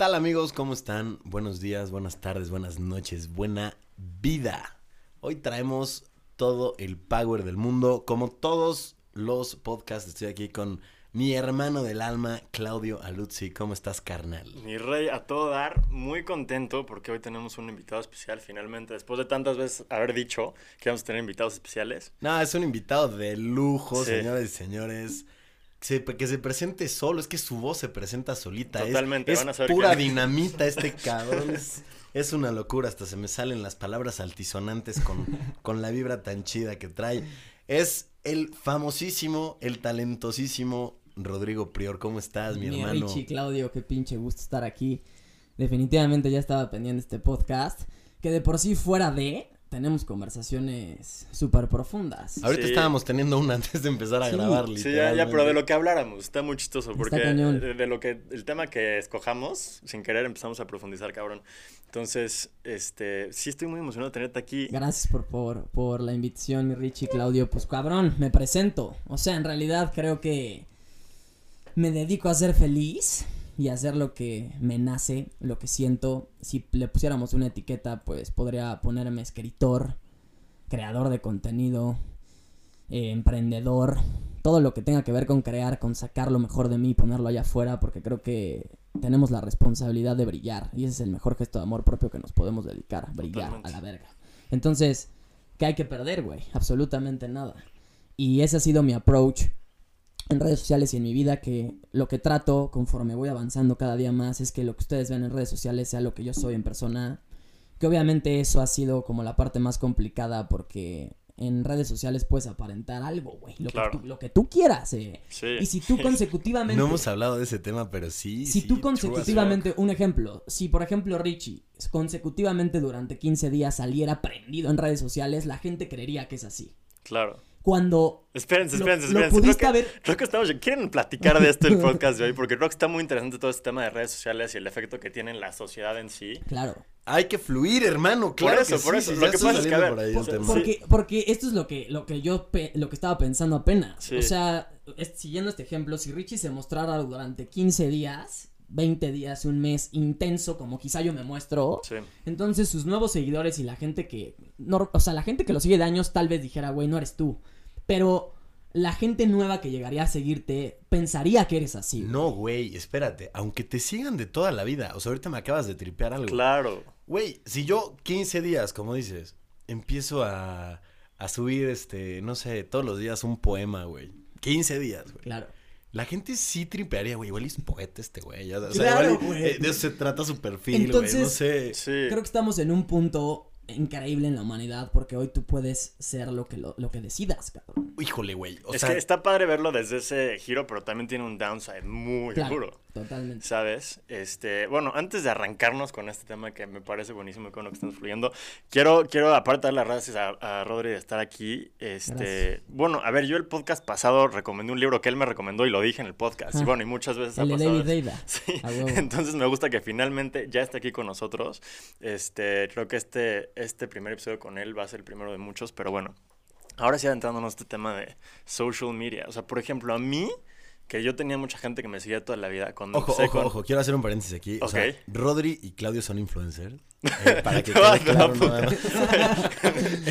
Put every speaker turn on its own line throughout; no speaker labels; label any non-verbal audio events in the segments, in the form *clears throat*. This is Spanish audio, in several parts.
tal amigos? ¿Cómo están? Buenos días, buenas tardes, buenas noches, buena vida. Hoy traemos todo el power del mundo, como todos los podcasts. Estoy aquí con mi hermano del alma, Claudio Aluzzi. ¿Cómo estás, carnal?
Mi rey, a todo dar, muy contento porque hoy tenemos un invitado especial finalmente, después de tantas veces haber dicho que vamos a tener invitados especiales.
No, es un invitado de lujo, señores y señores. Que se presente solo, es que su voz se presenta solita. Totalmente, es, van a saber pura dinamita este *laughs* cabrón. Es, una locura, hasta se me salen las palabras altisonantes con, con la vibra tan chida que trae. Es el famosísimo, el talentosísimo Rodrigo Prior, ¿cómo estás, mi, mi hermano?
Richie, Claudio, qué pinche gusto estar aquí. Definitivamente ya estaba pendiente este podcast, que de por sí fuera de, tenemos conversaciones súper profundas.
Ahorita estábamos teniendo una *laughs* antes de empezar a grabar,
Sí, ya, ya, pero de lo que habláramos, está muy chistoso, porque de, lo que, el tema que escojamos, sin querer empezamos a profundizar, cabrón. Entonces, este, sí estoy muy emocionado de tenerte aquí.
Gracias por, por, por la invitación, mi Richie, Claudio, pues cabrón, me presento. O sea, en realidad creo que me dedico a ser feliz y hacer lo que me nace, lo que siento. Si le pusiéramos una etiqueta, pues podría ponerme escritor, creador de contenido, eh, emprendedor, todo lo que tenga que ver con crear, con sacar lo mejor de mí y ponerlo allá afuera, porque creo que tenemos la responsabilidad de brillar y ese es el mejor gesto de amor propio que nos podemos dedicar, brillar a la verga. Entonces, ¿qué hay que perder, güey? Absolutamente nada. Y ese ha sido mi approach en redes sociales y en mi vida que lo que trato conforme voy avanzando cada día más es que lo que ustedes ven en redes sociales sea lo que yo soy en persona. Que obviamente eso ha sido como la parte más complicada porque en redes sociales puedes aparentar algo, güey. Lo, que tú, lo que tú quieras. Eh. Y si tú *laughs* consecutivamente...
No hemos hablado de ese tema, pero sí.
Si tú consecutivamente, un ejemplo, si por ejemplo Richie consecutivamente durante 15 días saliera prendido en redes sociales, la gente creería que es así.
Claro
cuando.
Espérense, espérense, espérense. creo, que, estamos. ¿Quieren platicar de esto el podcast de hoy? Porque creo que está muy interesante todo este tema de redes sociales y el efecto que tiene en la sociedad en sí.
Claro.
Hay que fluir, hermano. Claro.
Por eso, por eso. lo que pasa es que, a ver,
porque, porque esto es lo que, lo que yo lo que estaba pensando apenas. O sea, siguiendo este ejemplo, si Richie se mostrara durante 15 días 20 días, un mes intenso, como quizá yo me muestro. Entonces sus nuevos seguidores y la gente que... No, o sea, la gente que lo sigue de años tal vez dijera, güey, no eres tú. Pero la gente nueva que llegaría a seguirte pensaría que eres así.
No, güey, espérate. Aunque te sigan de toda la vida. O sea, ahorita me acabas de tripear algo.
Claro.
Güey, si yo 15 días, como dices, empiezo a, a subir, este, no sé, todos los días un poema, güey. 15 días, güey.
Claro.
La gente sí tripearía, güey. Igual es poeta este güey.
O sea, igual,
eh, de eso se trata su perfil, güey. No sé.
Creo que estamos en un punto increíble en la humanidad porque hoy tú puedes ser lo que, lo, que decidas, cabrón.
Híjole, güey.
es que está padre verlo desde ese giro, pero también tiene un downside muy duro.
Totalmente.
¿Sabes? Este, bueno, antes de arrancarnos con este tema que me parece buenísimo con lo que estamos fluyendo, quiero, quiero aparte dar las gracias a, Rodri de estar aquí. Este, bueno, a ver, yo el podcast pasado recomendé un libro que él me recomendó y lo dije en el podcast. Y bueno, y muchas veces
el
ha
pasado. David *laughs*
Sí. Entonces me gusta que finalmente ya esté aquí con nosotros. Este, creo que este, este primer episodio con él va a ser el primero de muchos, pero bueno. Ahora sí adentrándonos este tema de social media. O sea, por ejemplo, a mí que yo tenía mucha gente que me seguía toda la vida. Cuando
ojo, ojo, ojo, quiero hacer un paréntesis aquí. O sea, Rodri y Claudio son influencers. *laughs* Eh, para que quede claro *laughs* *laughs*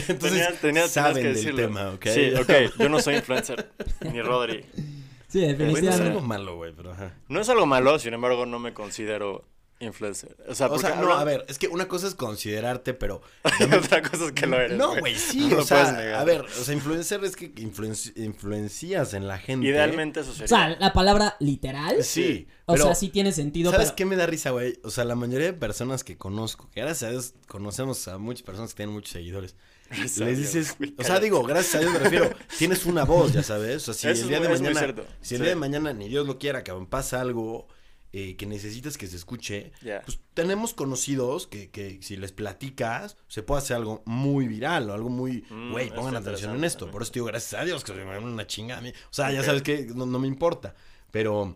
Entonces, tenías, saben que del tema, ¿ok?
Sí, ok. Yo no soy influencer, ni Rodri.
Sí, definitivamente.
no es algo malo, güey, pero ajá.
No es algo malo, sin embargo, no me considero influencer. O sea,
no, a ver, es que una cosa es considerarte, pero. *laughs*
otra cosa es que lo eres.
No, güey, sí. o sea, a ver, o sea, influencer es que influencias en la gente.
Idealmente eso sería.
O sea, la palabra literal.
Sí.
O sea, sí tiene sentido.
¿Sabes qué me da risa, güey? O sea, la mayoría de personas que conozco, que gracias a Dios conocemos a muchas personas que tienen muchos seguidores. les dices, o sea, digo, gracias a Dios me refiero, *laughs* tienes una voz, ya sabes. O sea, si el día de mañana, si el día de mañana ni Dios lo quiera, que pasa algo eh, que necesitas que se escuche, pues tenemos conocidos que, que, si les platicas, se puede hacer algo muy viral o algo muy, mm, güey, pongan atención en esto. Por eso digo, gracias a Dios, que me dan una chinga a mí. O sea, ya sabes que no, no me importa. Pero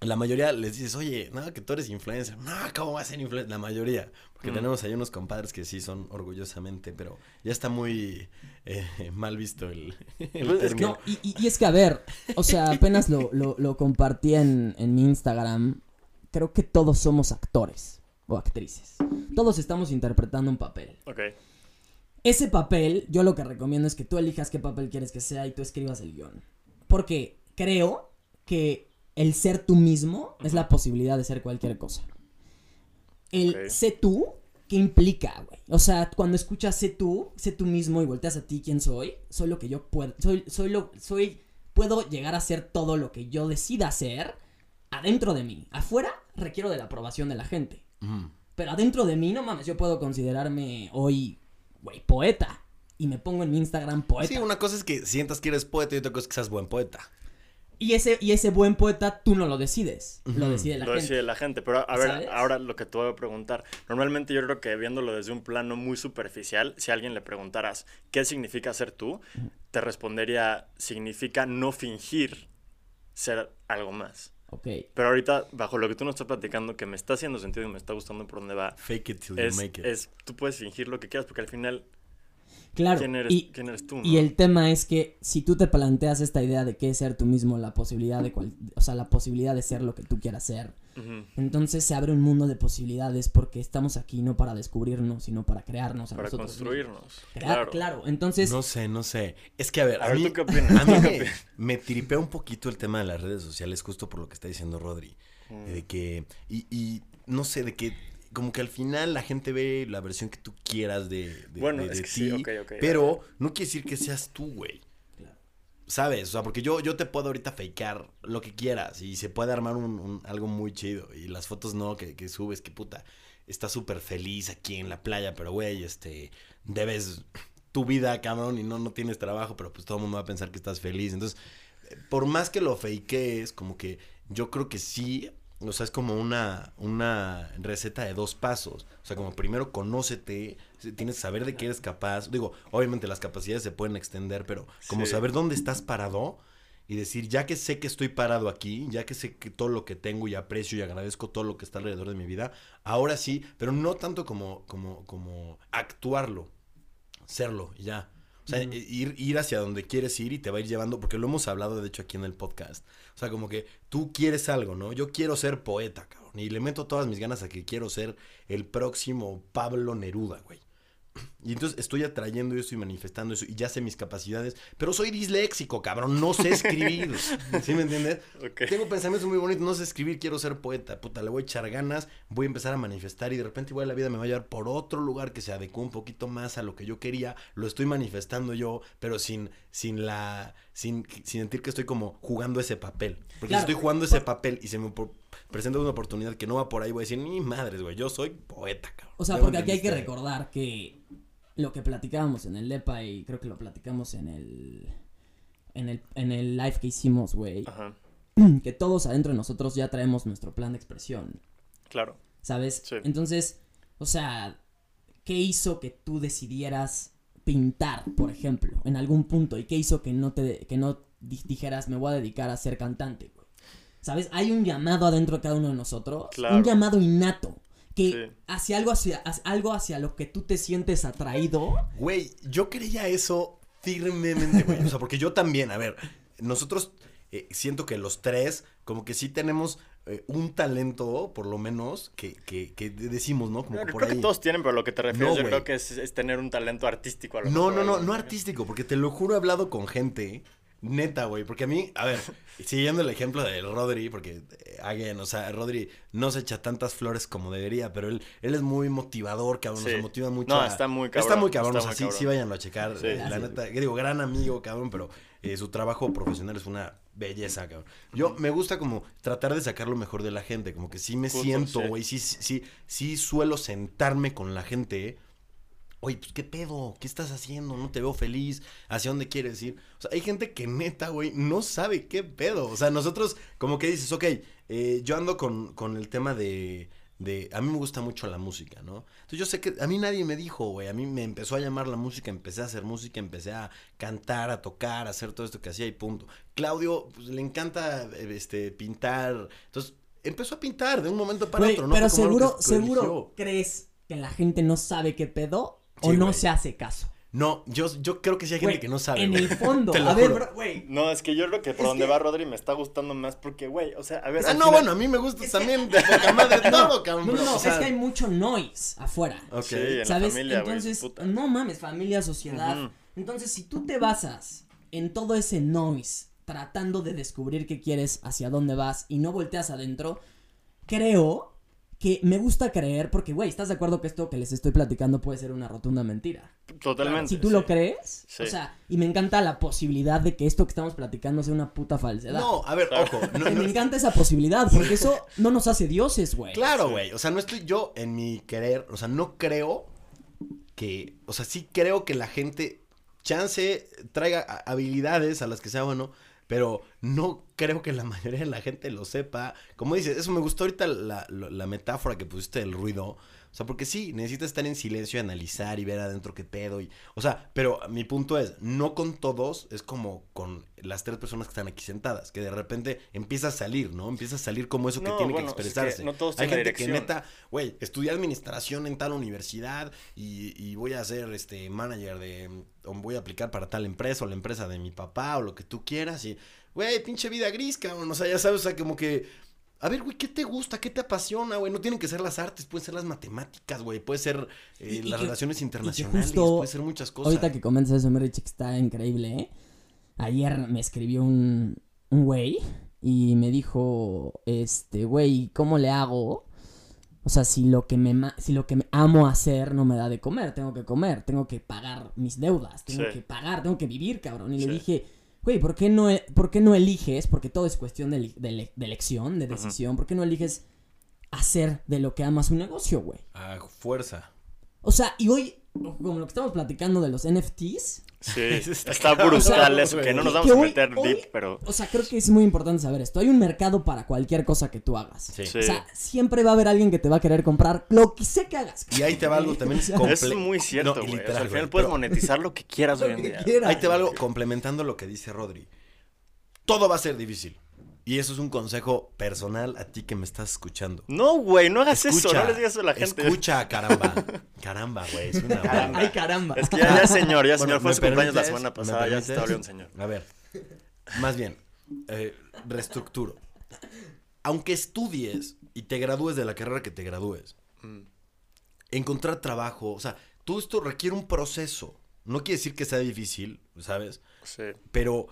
la mayoría les dices, oye, no, que tú eres influencer. No, ¿cómo vas a ser influencer? La mayoría. Porque mm. tenemos ahí unos compadres que sí son orgullosamente, pero ya está muy eh, mal visto el, *laughs*
pues No, y, y, es que, a ver, o sea, *laughs* apenas lo, lo, lo compartí en, en mi Instagram creo que todos somos actores o actrices. Todos estamos interpretando un papel.
Ok.
Ese papel, yo lo que recomiendo es que tú elijas qué papel quieres que sea y tú escribas el guion. Porque creo que el ser tú mismo es la posibilidad de ser cualquier cosa. El sé tú, ¿qué implica, güey? O sea, cuando escuchas sé tú, sé tú mismo y volteas a ti quién soy, soy lo que yo puedo, soy, soy lo, soy, puedo llegar a ser todo lo que yo decida hacer adentro de mí. Afuera requiero de la aprobación de la gente.
Mm.
Pero adentro de mí, no mames, yo puedo considerarme hoy, güey, poeta. Y me pongo en mi Instagram poeta.
Sí, una cosa es que sientas que eres poeta y otra cosa es que seas buen poeta.
Y ese, y ese buen poeta tú no lo decides. Lo
Ujú.
decide la
lo
gente.
decide la gente. Pero a ver,
¿Sabes?
ahora lo que te voy a preguntar. Normalmente yo creo que viéndolo desde un plano muy superficial, si a alguien le preguntaras qué significa ser tú, te respondería, significa no fingir ser algo más.
Ok.
Pero ahorita, bajo lo que tú nos estás platicando, que me está haciendo sentido y me está gustando por dónde va,
Fake it till
es,
you make it.
es, tú puedes fingir lo que quieras porque al final,
Claro.
¿quién eres,
y,
quién eres tú?
y el tema es que si tú te planteas esta idea de que es ser tú mismo, la posibilidad de cual- o sea, la posibilidad de ser lo que tú quieras ser, entonces se abre un mundo de posibilidades porque estamos aquí no para descubrirnos, sino para crearnos a
Para
nosotros mismos.
construirnos.
Crear-
claro.
claro. entonces
No sé, no sé. Es que a ver,
A
a,
ver,
mí,
¿tú qué opinas? *laughs*
a mí
¿Tú qué
me,
opinas?
me tripea un poquito el tema de las redes sociales, justo por lo que está diciendo Rodri.
Mm.
De que, y, y no sé, de que como que al final la gente ve la versión que tú quieras de, de,
Bueno,
de-
es
de
que sí,
ti,
ok, ok,
pero no quiere decir que seas tú, güey.
Claro.
¿Sabes? O sea, porque yo, yo te puedo ahorita fakear lo que quieras y se puede armar un, un- algo muy chido. Y las fotos no, que, que subes, que puta, estás súper feliz aquí en la playa, pero güey, este, debes tu vida, cabrón, y no, no tienes trabajo, pero pues todo el mundo va a pensar que estás feliz. Entonces, por más que lo fakees, como que yo creo que sí, o sea, es como una, una receta de dos pasos. O sea, como primero conócete, tienes que saber de qué eres capaz. Digo, obviamente las capacidades se pueden extender, pero como
Sí.
saber dónde estás parado y decir, ya que sé que estoy parado aquí, ya que sé que todo lo que tengo y aprecio y agradezco todo lo que está alrededor de mi vida, ahora sí, pero no tanto como, como, como actuarlo, serlo ya. O sea,
Ujú.
ir, ir hacia donde quieres ir y te va a ir llevando, porque lo hemos hablado de hecho aquí en el podcast. O sea, como que tú quieres algo, ¿no? Yo quiero ser poeta, cabrón. Y le meto todas mis ganas a que quiero ser el próximo Pablo Neruda, güey. Y entonces estoy atrayendo eso y manifestando eso y ya sé mis capacidades, pero soy disléxico, cabrón, no sé escribir. *laughs* ¿Sí me entiendes? Tengo pensamientos muy bonitos, no sé escribir, quiero ser poeta. Puta, le voy a echar ganas, voy a empezar a manifestar y de repente igual la vida me va a llevar por otro lugar que se adecua un poquito más a lo que yo quería. Lo estoy manifestando yo, pero sin, sin la, sin, sin sentir que estoy como jugando ese papel. Porque
Claro.
si estoy jugando ese papel y se me presenta una oportunidad que no va por ahí, voy a decir, ni madres, güey, yo soy poeta, cabrón.
O sea,
¿Ya me
porque aquí hay que recordar que lo que platicábamos en el DEPA y creo que lo platicamos en el en el en el live que hicimos, güey,
Ajá. *clears throat*
que todos adentro de nosotros ya traemos nuestro plan de expresión,
Claro.
¿sabes?
Sí.
Entonces, o sea, ¿qué hizo que tú decidieras pintar, por ejemplo, en algún punto y qué hizo que no te que no di- dijeras me voy a dedicar a ser cantante, güey? ¿Sabes? Hay un llamado adentro de cada uno de nosotros,
Claro.
un llamado innato que
Sí.
hacia algo hacia, hacia- algo hacia lo que tú te sientes atraído.
Güey, yo creía eso firmemente, güey. O sea, porque yo también, a ver, nosotros eh, siento que los tres, como que sí tenemos eh, un talento, por lo menos, que, que, que decimos, ¿no? Como
No,
que por
creo
ahí.
que todos tienen, pero lo que te refieres
No,
yo creo que es, es tener un talento artístico a lo
No,
mejor,
no, no, no
así.
artístico, porque te lo juro, he hablado con gente, neta, güey, porque a mí, a ver, *laughs* siguiendo el ejemplo de Rodri, porque, eh, again, o sea, Rodri no se echa tantas flores como debería, pero él, él es muy motivador, cabrón,
Sí.
se motiva mucho.
No,
a-
está muy cabrón,
Está muy cabrón,
está
o sea, sí,
cabrón.
sí váyanlo a checar,
Sí.
eh, la neta, que digo, gran amigo, cabrón, pero eh, su trabajo profesional es una belleza, cabrón. Yo me gusta como tratar de sacar lo mejor de la gente, como que sí me
Justo,
siento, güey, sí, sí, sí, sí suelo sentarme con la gente, Oye, pues qué pedo, ¿qué estás haciendo? No te veo feliz, ¿hacia dónde quieres ir? O sea, hay gente que neta, güey, no sabe qué pedo. O sea, nosotros, como que dices, ok, eh, yo ando con, con el tema de, de. A mí me gusta mucho la música, ¿no? Entonces yo sé que a mí nadie me dijo, güey, a mí me empezó a llamar la música, empecé a hacer música, empecé a cantar, a tocar, a hacer todo esto que hacía y punto. Claudio, pues le encanta eh, este, pintar. Entonces empezó a pintar de un momento para otro, ¿no?
pero
como
seguro, seguro
eligió.
crees que la gente no sabe qué pedo o
Sí,
no se hace caso.
No, yo, yo creo que sí hay gente que no sabe.
En el fondo. *laughs*
Te lo
a ver,
juro.
güey.
No, es que yo creo que por
Es
donde
que-
va Rodri me está gustando más porque, güey, o sea, a ver.
Ah, no,
final-
bueno, a mí me gusta también *laughs* de poca madre todo, cabrón.
No, no, no,
o sea,
es que hay mucho noise afuera.
Ok.
Sí, en la
¿Sabes?
familia, güey.
Entonces,
puta.
no mames, familia, sociedad. Entonces, si tú te basas en todo ese noise, tratando de descubrir qué quieres, hacia dónde vas, y no volteas adentro, creo que me gusta creer, porque, güey, ¿estás de acuerdo que esto que les estoy platicando puede ser una rotunda mentira?
Totalmente.
Si tú
sí.
lo crees,
Sí.
o sea, y me encanta la posibilidad de que esto que estamos platicando sea una puta falsedad.
No, a ver, ojo. No, *laughs*
Que
no-
me encanta esa posibilidad, porque eso no nos hace dioses, güey.
Claro,
Sí.
güey. O sea, no estoy yo en mi querer. O sea, no creo que. O sea, sí creo que la gente. Chance traiga habilidades a las que sea bueno. Pero no creo que la *laughs* mayoría de la gente lo sepa. Como dices, eso me gustó ahorita la, la- metáfora que pusiste del ruido. O sea, porque sí, necesitas estar en silencio y analizar y ver adentro qué pedo. Y, o sea, pero mi punto es, no con todos, es como con las tres personas que están aquí sentadas, que de repente empieza a salir, ¿no? Empieza a salir como eso que tiene
bueno,
que
es que
expresarse.
no todos
Hay gente que neta, güey, estudié administración en tal universidad y, y voy a ser este manager de, o voy a aplicar para tal empresa o la empresa de mi papá o lo que tú quieras y, güey, pinche vida gris, cabrón, o sea, ya sabes, o sea, como que... A ver, güey, ¿qué te gusta? ¿Qué te apasiona, güey? No tienen que ser las artes, pueden ser las matemáticas, güey. Puede ser eh,
Y- y
las
que-
relaciones internacionales,
justo
puede ser muchas cosas.
Ahorita que comentas eso, Chick, está increíble, ¿eh? Ayer me escribió un, un güey y me dijo, este, güey, ¿cómo le hago? O sea, si lo que me ma- si lo que me amo hacer no me da de comer, tengo que comer, tengo que pagar mis deudas, tengo
Sí.
que pagar, tengo que vivir, cabrón. Y
Sí.
le dije, güey, ¿por qué no e- por qué no eliges? Porque todo es cuestión de, elección, de decisión. ¿Por qué no eliges hacer de lo que amas un negocio, güey?
A fuerza.
O sea, y hoy, como lo que estamos platicando de los NFTs,
Sí, *laughs*
está
está brutal eso, que no nos vamos a meter
hoy-
deep, pero...
o sea, creo que es muy importante saber esto. Hay un mercado para cualquier cosa que tú hagas.
Sí.
Sí.
O sea, siempre va a haber alguien que te va a querer comprar lo que sé que hagas.
Y ahí te va algo también *laughs*
Es muy cierto,
No, y
güey. o sea,
literal,
al final puedes
pero-
monetizar lo que quieras *laughs* hoy en
lo que
día.
quieras.
Ahí te va algo complementando lo que dice Rodri. Todo va a ser difícil. Y eso es un consejo personal a ti que me estás escuchando.
No, güey, no hagas eso, no les digas eso a la gente.
Escucha, caramba. *laughs* Caramba, güey. Es una
Ay,
banda.
caramba.
Es que ya, señor, ya
Bueno,
señor. Fue
¿me
su cumpleaños la semana
¿Me
pasada, ya se está un señor.
A ver. Más bien, eh, reestructuro. Aunque estudies y te gradúes de la carrera que te gradúes,
Mm.
encontrar trabajo, o sea, todo esto requiere un proceso. No quiere decir que sea difícil, ¿sabes?
Sí.
Pero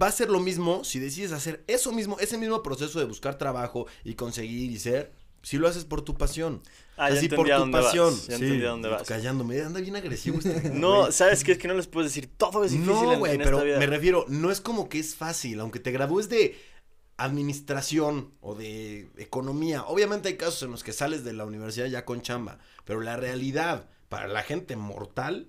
va a ser lo mismo si decides hacer eso mismo, ese mismo proceso de buscar trabajo y conseguir y ser, si lo haces por tu pasión.
Ah,
Así por tu
dónde vas,
pasión.
ya
Sí,
entendí a dónde vas.
Callándome, anda bien agresivo este.
No,
güey.
¿sabes qué? Es que no les puedes decir todo es difícil
No,
en,
güey,
en
pero
esta vida.
me refiero, no es como que es fácil, aunque te gradúes de administración o de economía. Obviamente hay casos en los que sales de la universidad ya con chamba, pero la realidad para la gente mortal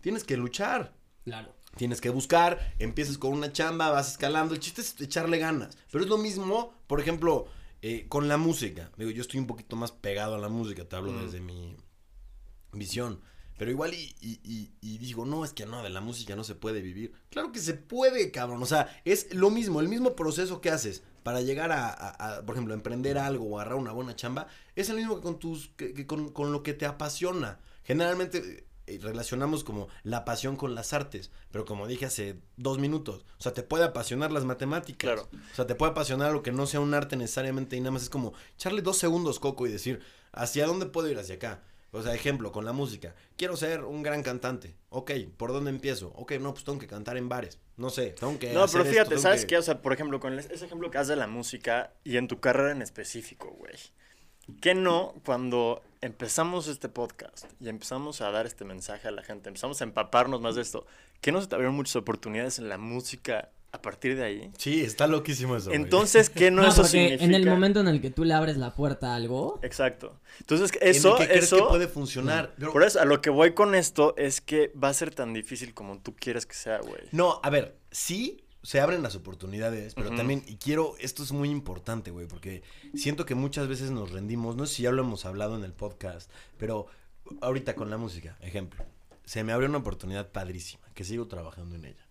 tienes que luchar.
Claro.
Tienes que buscar, empiezas con una chamba, vas escalando. El chiste es echarle ganas. Pero es lo mismo, por ejemplo, eh, con la música. Digo, yo estoy un poquito más pegado a la música, te hablo
Mm.
desde mi visión. Pero igual y, y- y- y digo, no, es que no, de la música no se puede vivir. Claro que se puede, cabrón. O sea, es lo mismo, el mismo proceso que haces para llegar a, a- a, por ejemplo, emprender algo o agarrar una buena chamba, es el mismo que con tus, que, que con, con lo que te apasiona. Generalmente relacionamos como la pasión con las artes, pero como dije hace dos minutos, o sea, te puede apasionar las matemáticas.
Claro.
O sea, te puede apasionar lo que no sea un arte necesariamente y nada más es como echarle dos segundos coco y decir, ¿hacia dónde puedo ir? Hacia acá. O sea, ejemplo, con la música. Quiero ser un gran cantante. Ok, ¿por dónde empiezo? Ok, no, pues tengo que cantar en bares. No sé, tengo que
No,
hacer
pero fíjate, ¿sabes
que-
qué? O sea, por ejemplo, con ese ejemplo que haces de la música y en tu carrera en específico, güey. ¿Qué no cuando empezamos este podcast y empezamos a dar este mensaje a la gente, empezamos a empaparnos más de esto, que no se te abrieron muchas oportunidades en la música a partir de ahí?
Sí, está loquísimo eso. güey.
Entonces, ¿qué no,
No,
eso significa?
en el momento en el que tú le abres la puerta a algo,
Exacto. Entonces,
¿En
eso,
qué crees
eso...
que puede funcionar? Pero-
Por eso, a lo que voy con esto es que va a ser tan difícil como tú quieres que sea, güey.
No, a ver, sí se abren las oportunidades, pero también, y quiero, esto es muy importante, güey, porque siento que muchas veces nos rendimos, no sé si ya lo hemos hablado en el podcast, pero ahorita con la música, ejemplo, se me abrió una oportunidad padrísima, que sigo trabajando en ella.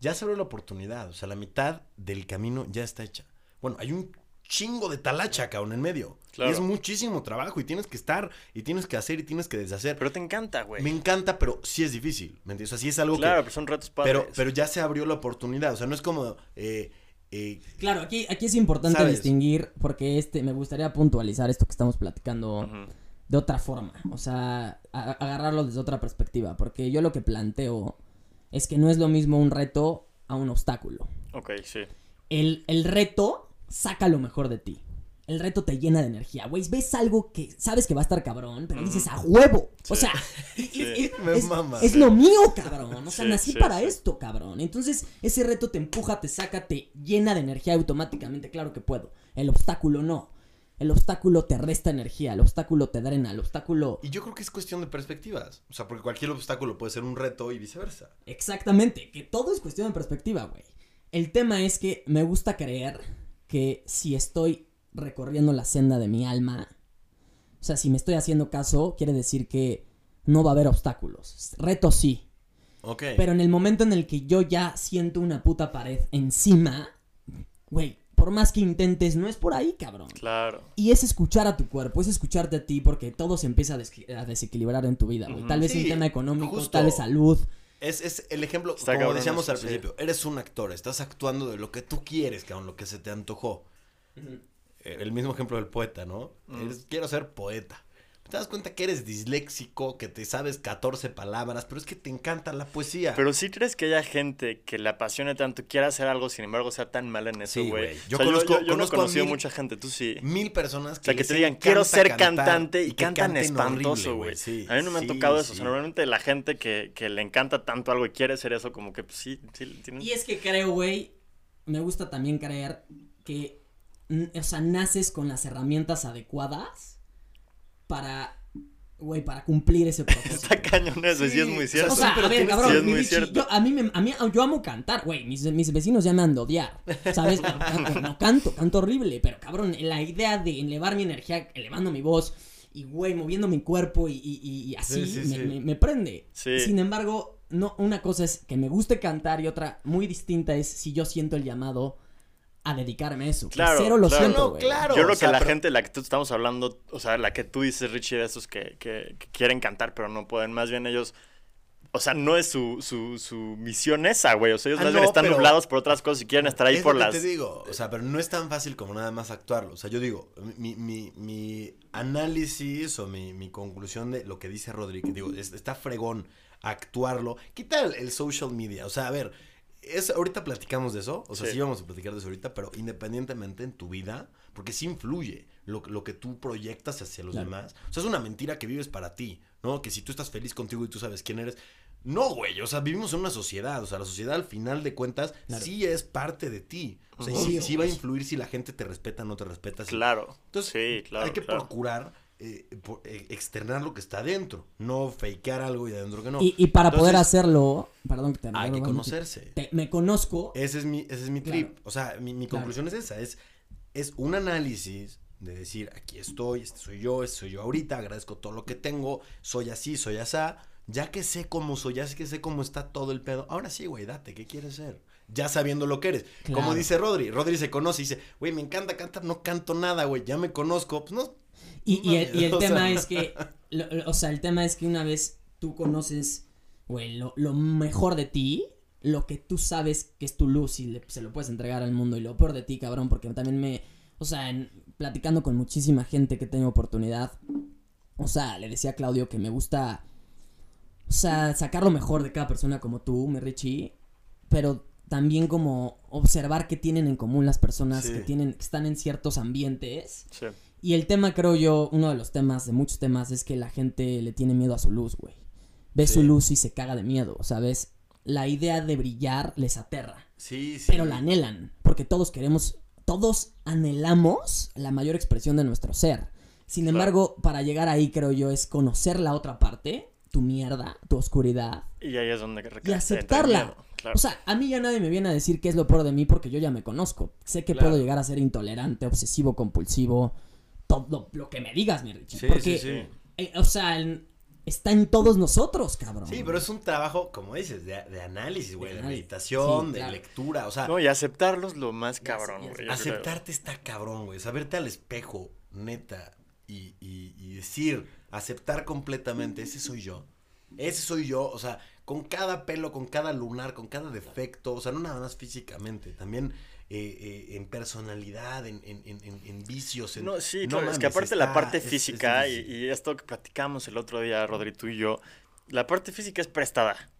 Ya se abrió la oportunidad, o sea, la mitad del camino ya está hecha. Bueno, hay un chingo de talacha, cabrón, en medio. Y es muchísimo trabajo y tienes que estar y tienes que hacer y tienes que deshacer.
Pero te encanta, güey.
Me encanta, pero sí es difícil, ¿me entiendes? O sea, sí es algo
claro,
que...
pero son retos padres.
Pero, pero ya se abrió la oportunidad, o sea, no es como... Eh, eh,
claro, aquí, aquí es importante distinguir, porque este, me gustaría puntualizar esto que estamos platicando de otra forma, o sea, agarrarlo desde otra perspectiva, porque yo lo que planteo es que no es lo mismo un reto a un obstáculo.
Ok, sí.
El, el reto saca lo mejor de ti el reto te llena de energía, güey. Ves algo que sabes que va a estar cabrón, pero dices a huevo. O sea, *laughs* es, lo mío, cabrón. O sea, nací para esto, cabrón. Entonces, ese reto te empuja, te saca, te llena de energía automáticamente. Claro que puedo. El obstáculo no. El obstáculo te resta energía, el obstáculo te drena, el obstáculo...
Y yo creo que es cuestión de perspectivas. O sea, porque cualquier obstáculo puede ser un reto y viceversa.
Exactamente, que todo es cuestión de perspectiva, güey. El tema es que me gusta creer que si estoy recorriendo la senda de mi alma, o sea, si me estoy haciendo caso, quiere decir que no va a haber obstáculos. Retos sí.
Ok.
Pero en el momento en el que yo ya siento una puta pared encima, güey, por más que intentes, no es por ahí, cabrón.
Claro.
Y es escuchar a tu cuerpo, es escucharte a ti, porque todo se empieza a, desequilibrar en tu vida, güey. Tal vez un tema económico, tal vez salud.
Es, es el ejemplo, como decíamos al principio, eres un actor, estás actuando de lo que tú quieres, cabrón, lo que se te antojó el mismo ejemplo del poeta, ¿no? Mm. quiero ser poeta. Te das cuenta que eres disléxico, que te sabes 14 palabras, pero es que te encanta la poesía.
Pero si crees que haya gente que le apasione tanto, quiera hacer algo, sin embargo, sea tan mal en eso, güey.
yo, conozco,
yo, no he conocido mucha gente, tú sí.
Mil personas
que, o sea, que te digan, quiero ser cantante y, cantan espantoso, güey. a mí no me ha tocado eso. O sea, normalmente la gente que, que, le encanta tanto algo y quiere ser eso, como que pues, sí, sí.
Y es que creo, güey, me gusta también creer que o sea, naces con las herramientas adecuadas para güey, para cumplir ese propósito.
Está cañón eso, sí, es muy cierto.
O sea, a ver, cabrón, es muy cierto. Yo, a mí, me, a mí, yo amo cantar, güey, mis, mis, vecinos ya me han de odiar, ¿sabes? no, canto, canto horrible, pero cabrón, la idea de elevar mi energía, elevando mi voz y, güey, moviendo mi cuerpo y, y, y así, me, me, me, prende. Sin embargo, no, una cosa es que me guste cantar y otra muy distinta es si yo siento el llamado a dedicarme a eso. Claro, cero lo siento,
claro.
Yo creo que la gente, la que tú estamos hablando, o sea, la que tú dices, Richie, de esos que, que, quieren cantar pero no pueden, más bien ellos... O sea, no es su, su, su misión esa, güey. O sea, ellos ah, más bien están nublados por otras cosas y quieren estar ahí por las...
te digo, o sea, pero no es tan fácil como nada más actuarlo. O sea, yo digo, mi, mi, mi análisis o mi, mi conclusión de lo que dice Rodríguez, digo, está fregón actuarlo. Quita el, el social media. O sea, a ver, es, ahorita platicamos de eso, o sea, sí. vamos a platicar de eso ahorita, pero independientemente en tu vida, porque sí influye lo, lo que tú proyectas hacia los demás. O sea, es una mentira que vives para ti, ¿no? Que si tú estás feliz contigo y tú sabes quién eres. No, güey, o sea, vivimos en una sociedad, o sea, la sociedad al final de cuentas sí es parte de ti. O sea, sí, sí, va a influir si la gente te respeta o no te respeta.
Claro.
Entonces, sí, claro, hay que procurar eh, eh, externar lo que está dentro, no fakear algo y adentro que no.
Y, para poder hacerlo, perdón que
te Hay que conocerse.
me conozco.
Ese es mi, ese es mi trip. O sea, mi, conclusión es esa, es, es un análisis de decir, aquí estoy, este soy yo, este soy yo ahorita, agradezco todo lo que tengo, soy así, soy asá. Ya que sé cómo soy, ya que sé cómo está todo el pedo, ahora sí, güey, date, ¿qué quieres ser? Ya sabiendo lo que eres. Como dice Rodri, Rodri se conoce y dice, güey, me encanta cantar, no canto nada, güey, ya me conozco, pues no,
y, el, *laughs* tema es que, o sea, el tema es que una vez tú conoces, güey, lo, mejor de ti, lo que tú sabes que es tu luz y se lo puedes entregar al mundo y lo peor de ti, cabrón, porque también me, o sea, platicando con muchísima gente que tengo oportunidad, o sea, le decía a Claudio que me gusta, o sea, sacar lo mejor de cada persona como tú, mi Richie, pero también como observar qué tienen en común las personas que tienen, que están en ciertos ambientes. Sí. Y el tema, creo yo, uno de los temas, de muchos temas, es que la gente le tiene miedo a su luz, güey. Ve su luz y se caga de miedo, ¿sabes? La idea de brillar les aterra.
Sí, sí.
Pero la anhelan, porque todos queremos, todos anhelamos la mayor expresión de nuestro ser. Sin embargo, para llegar ahí, creo yo, es conocer la otra parte, tu mierda, tu oscuridad.
Y ahí es donde
Y aceptarla. O sea, a mí ya nadie me viene a decir qué es lo peor de mí porque yo ya me conozco. Sé que puedo llegar a ser intolerante, obsesivo, compulsivo, todo lo que me digas, mi Richie. Sí, porque, sí, sí. Eh, o sea, está en todos nosotros, cabrón.
Sí, pero es un trabajo, como dices, de, de análisis, güey, de, meditación, de lectura, o sea.
No, y aceptarlos lo más cabrón, güey.
Aceptarte está cabrón, güey. Saberte al espejo, neta, y, y, y decir, aceptar completamente, ese soy yo. Ese soy yo, o sea, con cada pelo, con cada lunar, con cada defecto, o sea, no nada más físicamente, también eh, eh, en personalidad, en, en, en, en vicios.
no, sí, claro, es que aparte la parte física, y, esto que platicamos el otro día, Rodri, tú y yo, la parte física es prestada.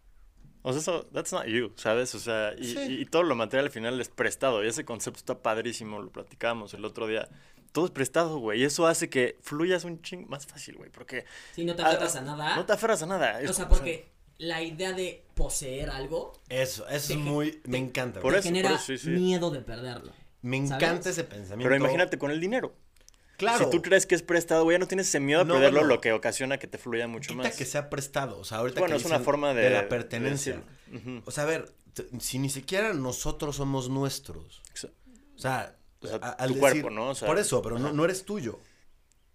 O sea, eso, that's not you, ¿sabes? O sea, y, y, todo lo material al final es prestado. Y ese concepto está padrísimo, lo platicamos el otro día. Todo es prestado, güey. Y eso hace que fluyas un ching más fácil, güey. Porque.
Sí, no te aferras a, nada.
No te aferras a nada.
o sea, porque la idea de poseer algo.
Eso, eso es muy. me encanta.
Por eso, genera miedo de perderlo.
Me encanta ese pensamiento.
Pero imagínate con el dinero. Claro. Si tú crees que es prestado, güey, ya no tienes ese miedo a perderlo, lo que ocasiona que te fluya mucho más.
que sea prestado. O sea, ahorita
bueno, es una forma de,
la pertenencia. O sea, a ver, si ni siquiera nosotros somos nuestros. O sea,
tu cuerpo, ¿no?
por eso, pero no, no eres tuyo.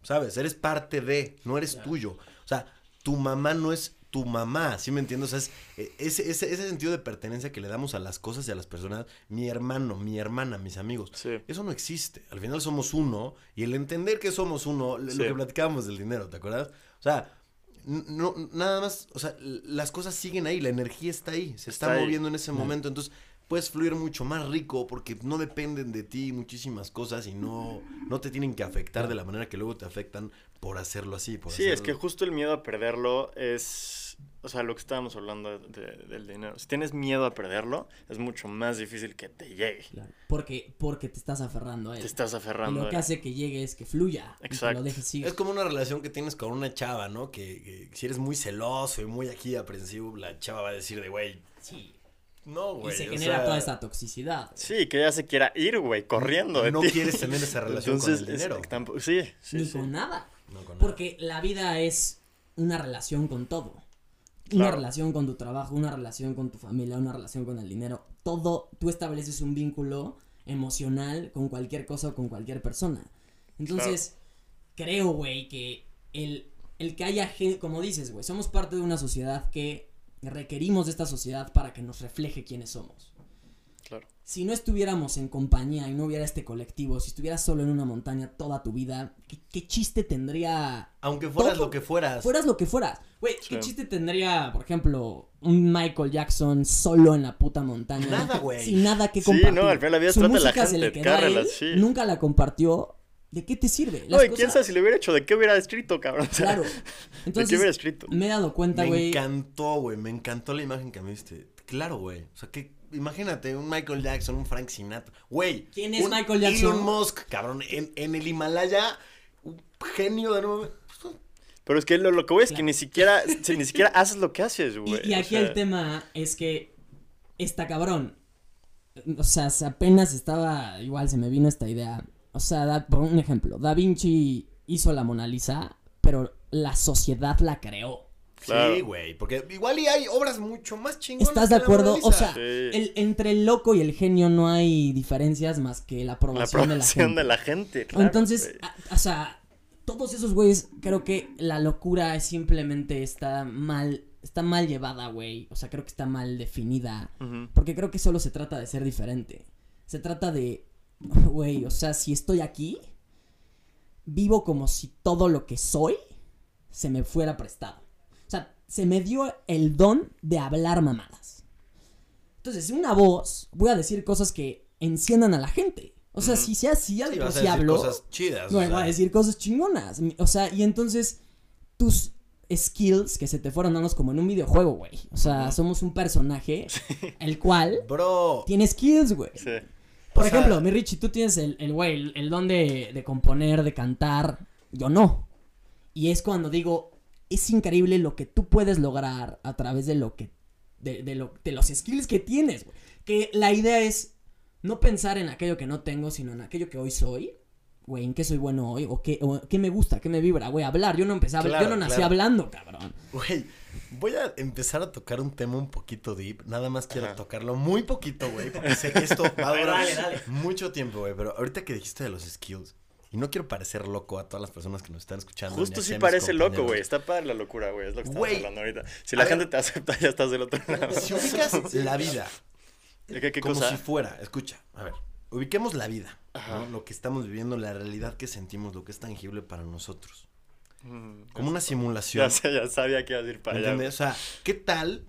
¿Sabes? Eres parte de, no eres tuyo. O sea, tu mamá no es tu mamá, ¿sí me entiendes? O sea, es, ese, ese, ese, sentido de pertenencia que le damos a las cosas y a las personas, mi hermano, mi hermana, mis amigos, eso no existe. Al final somos uno y el entender que somos uno, lo que platicábamos del dinero, ¿te acuerdas? O sea, no, nada más, o sea, las cosas siguen ahí, la energía está ahí, se está, moviendo en ese momento, entonces puedes fluir mucho más rico porque no dependen de ti muchísimas cosas y no, no te tienen que afectar de la manera que luego te afectan por hacerlo así. Por
sí, es que justo el miedo a perderlo es, o sea, lo que estábamos hablando del dinero. Si tienes miedo a perderlo, es mucho más difícil que te llegue.
Claro, porque, porque te estás aferrando a él.
Te estás aferrando.
Y lo que hace que llegue es que fluya. Exacto.
Es como una relación que tienes con una chava, ¿no? Que, que si eres muy celoso y muy aquí aprensivo, la chava va a decir de, güey,
sí
no, güey.
Y se genera toda esa toxicidad.
Sí, que ella se quiera ir, güey, corriendo.
De no quieres tener esa relación con el dinero.
sí, sí,
Ni con nada. Porque la vida es una relación con todo. Una relación con tu trabajo, una relación con tu familia, una relación con el dinero. Todo, tú estableces un vínculo emocional con cualquier cosa o con cualquier persona. Entonces, creo, güey, que el, el que haya gente, como dices, güey, somos parte de una sociedad que requerimos de esta sociedad para que nos refleje quiénes somos. Si no estuviéramos en compañía y no hubiera este colectivo, si estuvieras solo en una montaña toda tu vida, ¿qué, chiste tendría?
Aunque fueras lo que fueras.
Fueras lo que fueras. Güey, ¿qué chiste tendría, por ejemplo, un Michael Jackson solo en la puta montaña?
Nada, güey.
Sin nada que compartir.
Sí, no, al final la vida Su música la gente, se le quedó
sí. nunca la compartió. ¿De qué te sirve?
no, y quién sabe si lo hubiera hecho, ¿de qué hubiera escrito, cabrón?
claro.
Entonces, ¿De qué hubiera escrito?
Me he dado cuenta, güey.
Me encantó, güey. Me encantó la imagen que me diste. Claro, güey. O sea, que imagínate un Michael Jackson, un Frank Sinatra. Güey.
¿Quién es Michael Jackson?
Elon Musk, cabrón. En, en el Himalaya, un genio de nuevo.
Pero es que lo, lo que voy es que ni siquiera, ni siquiera haces lo que haces, güey.
Y, aquí el tema es que está cabrón. O sea, apenas estaba, igual se me vino esta idea o sea, por un ejemplo, Da Vinci hizo la Mona Lisa, pero la sociedad la creó.
Sí, güey, porque igual y hay obras mucho más chingonas.
¿Estás de acuerdo? o sea, el, entre el loco y el genio no hay diferencias más que la aprobación,
la aprobación de la gente.
De la gente Entonces, o sea, todos esos güeyes, creo que la locura simplemente está mal, está mal llevada, güey. O sea, creo que está mal definida. Porque creo que solo se trata de ser diferente. Se trata de güey, o sea, si estoy aquí, vivo como si todo lo que soy se me fuera prestado. O sea, se me dio el don de hablar mamadas. Entonces, una voz, voy a decir cosas que enciendan a la gente. O sea, si sea así,
sí, si hablo. cosas chidas.
No, voy a decir cosas chingonas. O sea, y entonces tus skills que se te fueron dados como en un videojuego, güey. O sea, somos un personaje, el cual.
Bro.
Tiene skills, güey.
Sí.
Por ejemplo, mi Richie, tú tienes el, el güey, el, don de, de componer, de cantar. Yo no. Y es cuando digo, es increíble lo que tú puedes lograr a través de lo que. de, de, lo, de los skills que tienes, güey. Que la idea es no pensar en aquello que no tengo, sino en aquello que hoy soy. Güey, ¿en qué soy bueno hoy? ¿O qué, o qué me gusta? ¿Qué me vibra? Güey, hablar. Yo no empecé a hablar. yo no nací hablando, cabrón.
Güey, Voy a empezar a tocar un tema un poquito deep. Nada más quiero tocarlo muy poquito, güey. Porque sé que esto va a durar mucho tiempo, güey. Pero ahorita que dijiste de los skills. Y no quiero parecer loco a todas las personas que nos están escuchando.
Justo sí parece loco, güey. Está padre la locura, güey. Es lo que estamos hablando ahorita. Si la gente te acepta, ya estás del otro lado.
Si ubicas *laughs* la vida como si fuera, escucha, a ver, ubiquemos la vida, lo que estamos viviendo, la realidad que sentimos, lo que es tangible para nosotros. Mm, como una simulación.
Ya, ya, sabía que iba a ir para allá.
O sea, ¿qué tal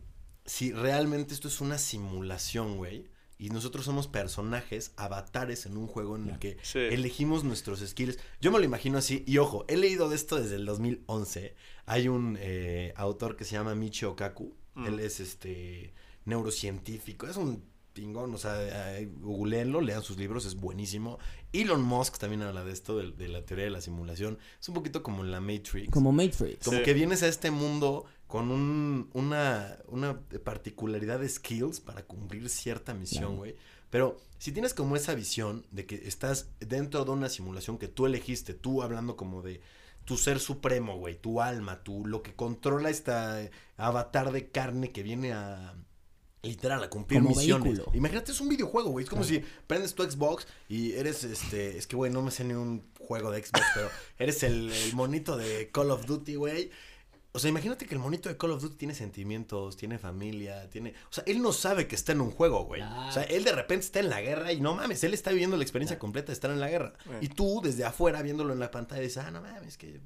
si realmente esto es una simulación, güey? Y nosotros somos personajes, avatares en un juego en el que elegimos nuestros skills. Yo me lo imagino así. Y ojo, he leído de esto desde el 2011. Hay un eh, autor que se llama Michio Kaku. Mm. Él es este neurocientífico. Es un pingón, o sea, eh, googleenlo, lean sus libros, es buenísimo. Elon Musk también habla de esto, de, la teoría de la simulación. Es un poquito como la Matrix.
Como Matrix.
Como que vienes a este mundo con un, una, una particularidad de skills para cumplir cierta misión, güey. Pero si tienes como esa visión de que estás dentro de una simulación que tú elegiste, tú hablando como de tu ser supremo, güey, tu alma, tu, lo que controla esta avatar de carne que viene a, literal a cumplir misiones. Imagínate, es un videojuego, güey. Es como si prendes tu Xbox y eres este. Es que, güey, no me sé ni un juego de Xbox, pero eres el, monito de Call of Duty, güey. O sea, imagínate que el monito de Call of Duty tiene sentimientos, tiene familia, tiene... O sea, él no sabe que está en un juego, güey. O sea, él de repente está en la guerra y no mames, él está viviendo la experiencia completa de estar en la guerra. Y tú, desde afuera, viéndolo en la pantalla, dices, ah, no mames, qué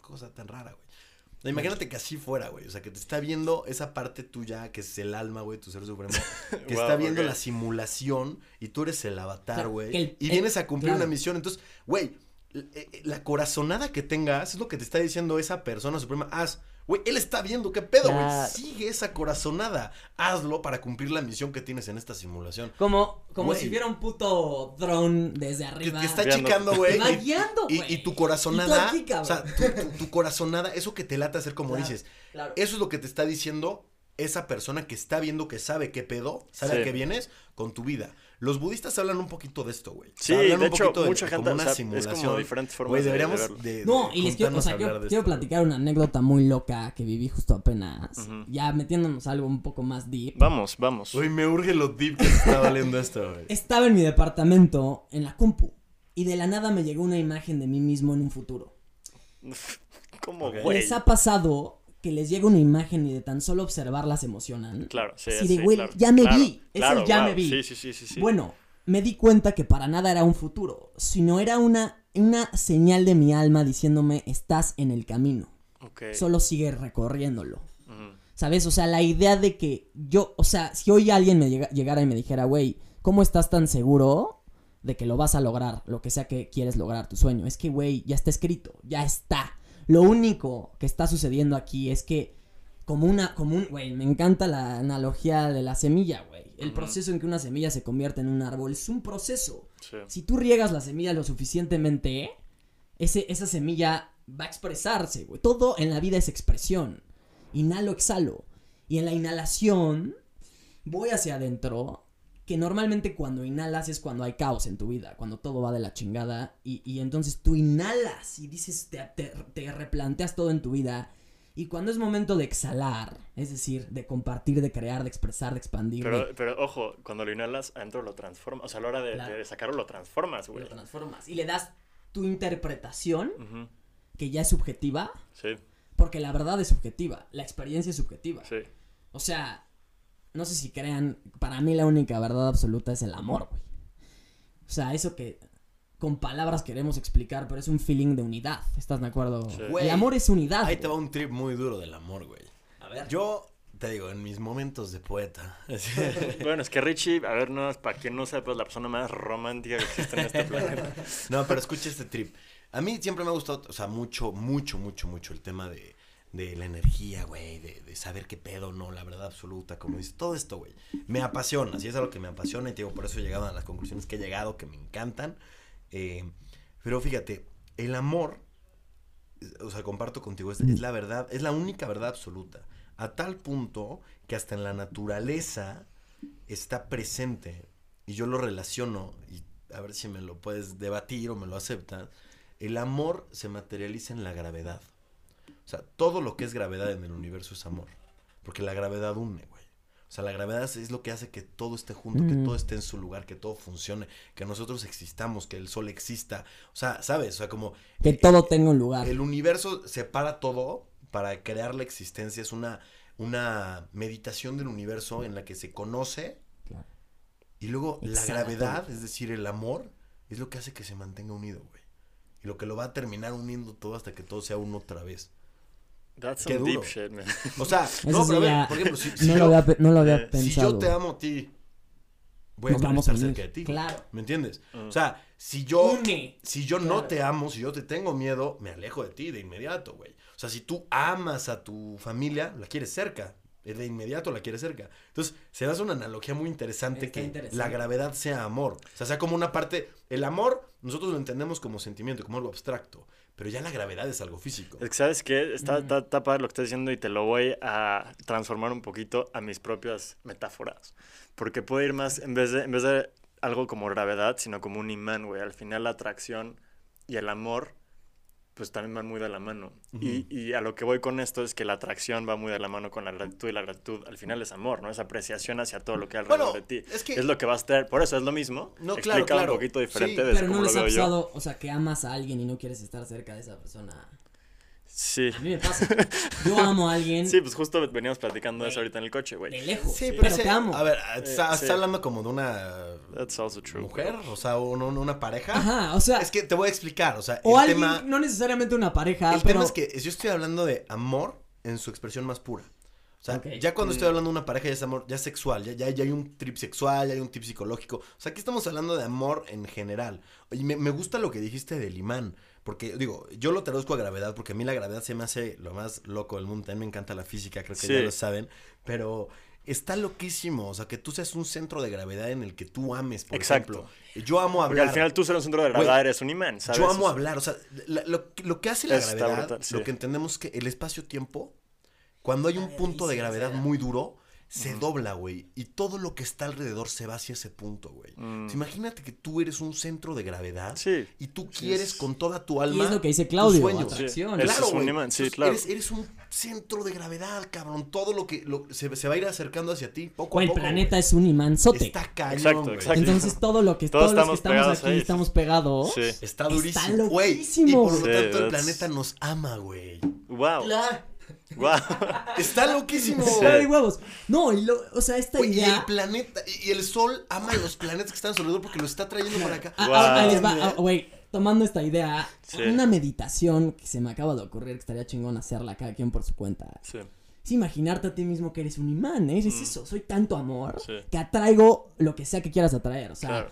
cosa tan rara, güey. Imagínate que así fuera, güey. O sea, que te está viendo esa parte tuya, que es el alma, güey, tu ser supremo. *laughs* Que está viendo la simulación y tú eres el avatar, güey. y vienes a cumplir una misión. Entonces, güey, la corazonada que tengas es lo que te está diciendo esa persona suprema. Haz Güey, él está viendo qué pedo, güey. Sigue esa corazonada. Hazlo para cumplir la misión que tienes en esta simulación.
Como, como si hubiera un puto drone desde arriba.
Que, está chicando, güey.
Y,
y, y, tu corazonada. o sea, tu, corazonada, eso que te lata hacer como dices. Eso es lo que te está diciendo esa persona que está viendo que sabe qué pedo, sabe a qué vienes con tu vida. Los budistas hablan un poquito de esto, güey.
Sí, de hecho, mucha gente como una simulación. es como diferentes formas
güey, deberíamos de,
No, y les quiero, o sea, quiero, platicar una anécdota muy loca que viví justo apenas. Ya metiéndonos algo un poco más deep.
Vamos, vamos.
Uy, me urge lo deep que está valiendo esto, güey. *laughs*
Estaba en mi departamento, en la compu, y de la nada me llegó una imagen de mí mismo en un futuro. *laughs*
¿Cómo, güey?
Les ha pasado que les llega una imagen y de tan solo observarlas emocionan.
Claro, sí.
sí, de, güey, ya me vi. Eso ya me vi.
Sí, sí, sí, sí,
Bueno, me di cuenta que para nada era un futuro, sino era una, una señal de mi alma diciéndome, estás en el camino. Okay. Solo sigue recorriéndolo. ¿Sabes? O sea, la idea de que yo, o sea, si hoy alguien me llegara y me dijera, güey, ¿cómo estás tan seguro de que lo vas a lograr? Lo que sea que quieres lograr, tu sueño. Es que, güey, ya está escrito, ya está. Lo único que está sucediendo aquí es que como una, como un, güey, me encanta la analogía de la semilla, güey. El proceso en que una semilla se convierte en un árbol es un proceso. Si tú riegas la semilla lo suficientemente, ese, esa semilla va a expresarse, güey. Todo en la vida es expresión. Inhalo, exhalo. Y en la inhalación voy hacia adentro que normalmente cuando inhalas es cuando hay caos en tu vida, cuando todo va de la chingada y, entonces tú inhalas y dices, te, replanteas todo en tu vida y cuando es momento de exhalar, es decir, de compartir, de crear, de expresar, de expandir.
Pero, pero ojo, cuando lo inhalas, adentro lo transformas. O sea, a la hora de, sacarlo lo transformas, güey.
Lo transformas. Y le das tu interpretación, que ya es subjetiva.
Sí.
Porque la verdad es subjetiva, la experiencia es subjetiva.
Sí.
O sea, no sé si crean, para mí la única verdad absoluta es el amor, güey. O sea, eso que con palabras queremos explicar, pero es un feeling de unidad. ¿Estás de acuerdo? El amor es unidad.
Ahí te va un trip muy duro del amor, güey. A ver. Yo te digo, en mis momentos de poeta. *laughs* *laughs*
bueno, es que Richie, a ver, no, para quien no sepa, es la persona más romántica que existe en este *laughs* planeta.
no, pero escucha este trip. A mí siempre me ha gustado, o sea, mucho, mucho, mucho, mucho el tema de de la energía, güey, de, saber qué pedo, no, la verdad absoluta, como dices, todo esto, güey, me apasiona, si es algo que me apasiona y te digo, por eso he llegado a las conclusiones que he llegado, que me encantan, eh, pero fíjate, el amor, o sea, comparto contigo, es, es, la verdad, es la única verdad absoluta, a tal punto que hasta en la naturaleza está presente, y yo lo relaciono, y a ver si me lo puedes debatir o me lo aceptas, el amor se materializa en la gravedad. O sea, todo lo que es gravedad en el universo es amor. Porque la gravedad une, güey. O sea, la gravedad es lo que hace que todo esté junto, que
Mm.
todo esté en su lugar, que todo funcione, que nosotros existamos, que el sol exista. O sea, ¿sabes? O sea, como
Que todo tenga un lugar.
el universo separa todo para crear la existencia. Es una, una meditación del universo en la que se conoce
Claro.
y luego la gravedad, es decir, el amor, es lo que hace que se mantenga unido, güey. Y lo que lo va a terminar uniendo todo hasta que todo sea uno otra vez.
That's
Qué
some deep
duro.
shit, man.
O sea,
Eso
no,
sí
pero a ver,
ya-
por ejemplo, si, si
no,
yo,
lo había, pe- no lo había
eh,
pensado.
si yo te amo a ti, voy a
Nos
querer
vamos a
estar
unir.
cerca de ti.
Claro.
¿Me entiendes?
Mm.
O sea, si yo,
Une.
si yo no te amo, si yo te tengo miedo, me alejo de ti de inmediato, güey. O sea, si tú amas a tu familia, la quieres cerca. eh, De inmediato la quieres cerca. Entonces, se hace una analogía muy interesante
Está
que
interesante.
la gravedad sea amor. O sea, sea como una parte. El amor, nosotros lo entendemos como sentimiento, como algo abstracto. Pero ya la gravedad es algo físico.
Es que, ¿sabes qué? Está,
Mm.
está, está padre lo que estás diciendo y te lo voy a transformar un poquito a mis propias metáforas. Porque puede ir más, en vez de, en vez de algo como gravedad, sino como un imán, güey. Al final la atracción y el amor, pues también van muy de la mano. y, y a lo que voy con esto es que la atracción va muy de la mano con la gratitud y la gratitud al final es amor, ¿no? Es apreciación hacia todo lo que hay alrededor
Bueno,
de ti.
es que-
Es lo que vas a traer. Por eso es lo mismo.
No, claro,
Explicado
claro.
un poquito diferente
Sí,
de
Pero no les ha
yo.
pasado, o sea, que amas a alguien y no quieres estar cerca de esa persona.
Sí.
A mí me pasa. Yo amo a alguien
Sí, pues justo veníamos platicando de eso ahorita en el coche, güey.
de lejos.
Sí,
pero, te amo.
A ver, está,
sí.
está hablando como de una
That's also true.
mujer, o sea, un- un- una pareja.
Ajá, o sea,
Es que te voy a explicar, o sea,
o
el
alguien,
tema,
no necesariamente una pareja,
el
pero
tema es que yo estoy hablando de amor en su expresión más pura. O sea, ya cuando
Mm.
estoy hablando de una pareja ya es amor, ya es sexual, ya, ya, ya hay un trip sexual, ya hay un trip psicológico. O sea, aquí estamos hablando de amor en general. Y me, me gusta lo que dijiste del imán. Porque, digo, yo lo traduzco a gravedad, porque a mí la gravedad se me hace lo más loco del mundo. También me encanta la física, creo que
Sí.
ya lo saben. Pero está loquísimo. O sea, que tú seas un centro de gravedad en el que tú ames, por
Exacto.
ejemplo. Yo amo
Porque
hablar.
al final tú ser un centro de gravedad eres un imán, ¿sabes?
Yo amo hablar, o sea, la- lo, lo que hace la
Está
gravedad,
brutal, sí.
lo que entendemos es que el espacio-tiempo, cuando hay un punto de gravedad muy duro, se dobla, güey, y todo lo que está alrededor se va hacia ese punto, güey.
Mm.
Imagínate que tú eres un centro de gravedad
Sí.
y tú quieres
es-
con toda tu
y
alma
es lo que dice Claudio,
sueños.
atracción.
Sí.
Claro,
es un imán, sí,
Entonces,
claro.
Eres, eres un centro de gravedad, cabrón. Todo lo que lo- se, se va a ir acercando hacia ti, poco a
el planeta es un imánzote.
Está cañón,
Exacto, exacto.
Entonces todo lo que
Todos
todos, los que
estamos
estamos
pegados
aquí
ahí.
estamos pegados.
Sí.
Está durísimo, güey. Y por lo tanto el planeta nos ama, güey.
Wow.
Claro.
Wow. *laughs*
Está loquísimo.
Está de huevos. No, y lo, o sea, esta
Güey, y
idea.
el planeta, y el sol ama a los planetas que están a su alrededor porque los está trayendo para acá.
Ah,
Wow.
ah, ahí les va, ah, güey, tomando esta idea,
Sí.
una meditación que se me acaba de ocurrir que estaría chingón hacerla cada quien por su cuenta.
Sí.
Es imaginarte a ti mismo que eres un imán, ¿eh? es eso, soy tanto amor
Sí.
que atraigo lo que sea que quieras atraer, o sea,
Claro.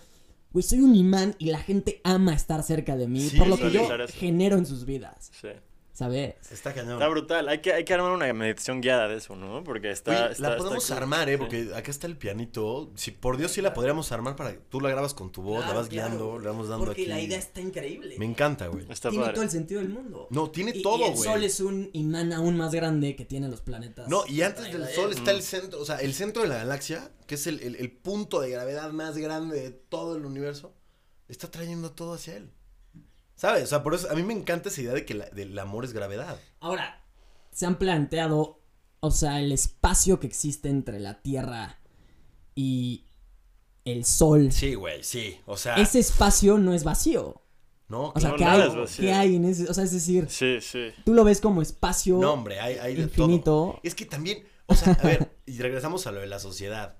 güey, soy un imán y la gente ama estar cerca de mí
Sí,
por lo que yo
eso.
genero en sus vidas,
Sí.
¿Sabes?
Está cañón.
Está brutal. Hay que, hay que armar una meditación guiada de eso, ¿no? Porque está.
Oye,
está-
la podemos armar, ¿eh? Porque acá está el pianito. Si por Dios sí la podríamos armar para que tú la grabas con tu voz, la
Claro,
vas guiando, le vamos dando
Porque
aquí.
la idea está increíble.
Me encanta, güey.
Está
tiene
padre.
todo el sentido del mundo.
No, tiene
Y-
todo,
y el
güey.
sol es un imán aún más grande que tienen los planetas.
No, y antes del sol está el centro, o sea, el centro de la galaxia, que es el, el- el punto de gravedad más grande de todo el universo, está trayendo todo hacia él. ¿Sabes? O sea, por eso a mí me encanta esa idea de que la- del amor es gravedad.
Ahora, se han planteado, o sea, el espacio que existe entre la Tierra y el Sol.
Sí, güey, sí. O sea,
Ese espacio no es vacío.
no,
O sea,
No,
¿qué
nada
hay,
es vacío.
qué hay en ese? O sea, es decir,
Sí, sí.
tú lo ves como espacio.
No, hombre, hay, hay de
infinito.
todo. Es que también, o sea, a ver, *laughs* y regresamos a lo de la sociedad.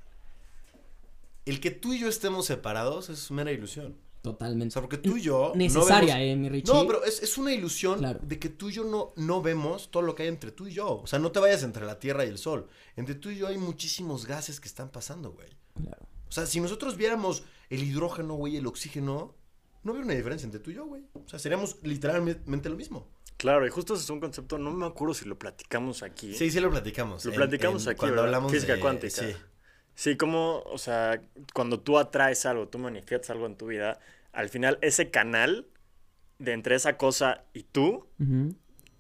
El que tú y yo estemos separados es mera ilusión. O
Totalmente.
sea, porque tú y yo. no
Necesaria,
vemos-
eh, mi Richie.
No, pero es, es una ilusión
Claro.
de que tú y yo no, no vemos todo lo que hay entre tú y yo. O sea, no te vayas entre la Tierra y el Sol. Entre tú y yo hay muchísimos gases que están pasando, güey.
Claro.
O sea, si nosotros viéramos el hidrógeno, güey, el oxígeno, no habría una diferencia entre tú y yo, güey. O sea, seríamos literalmente lo mismo.
Claro, y justo ese es un concepto, no me acuerdo si lo platicamos aquí.
Sí, sí lo platicamos.
Lo
en-
platicamos
en-
aquí,
cuando
¿verdad?
hablamos
Física
de-
cuántica.
Sí.
Sí, como, o sea, cuando tú atraes algo, tú manifiestas algo en tu vida, al final ese canal de entre esa cosa y tú,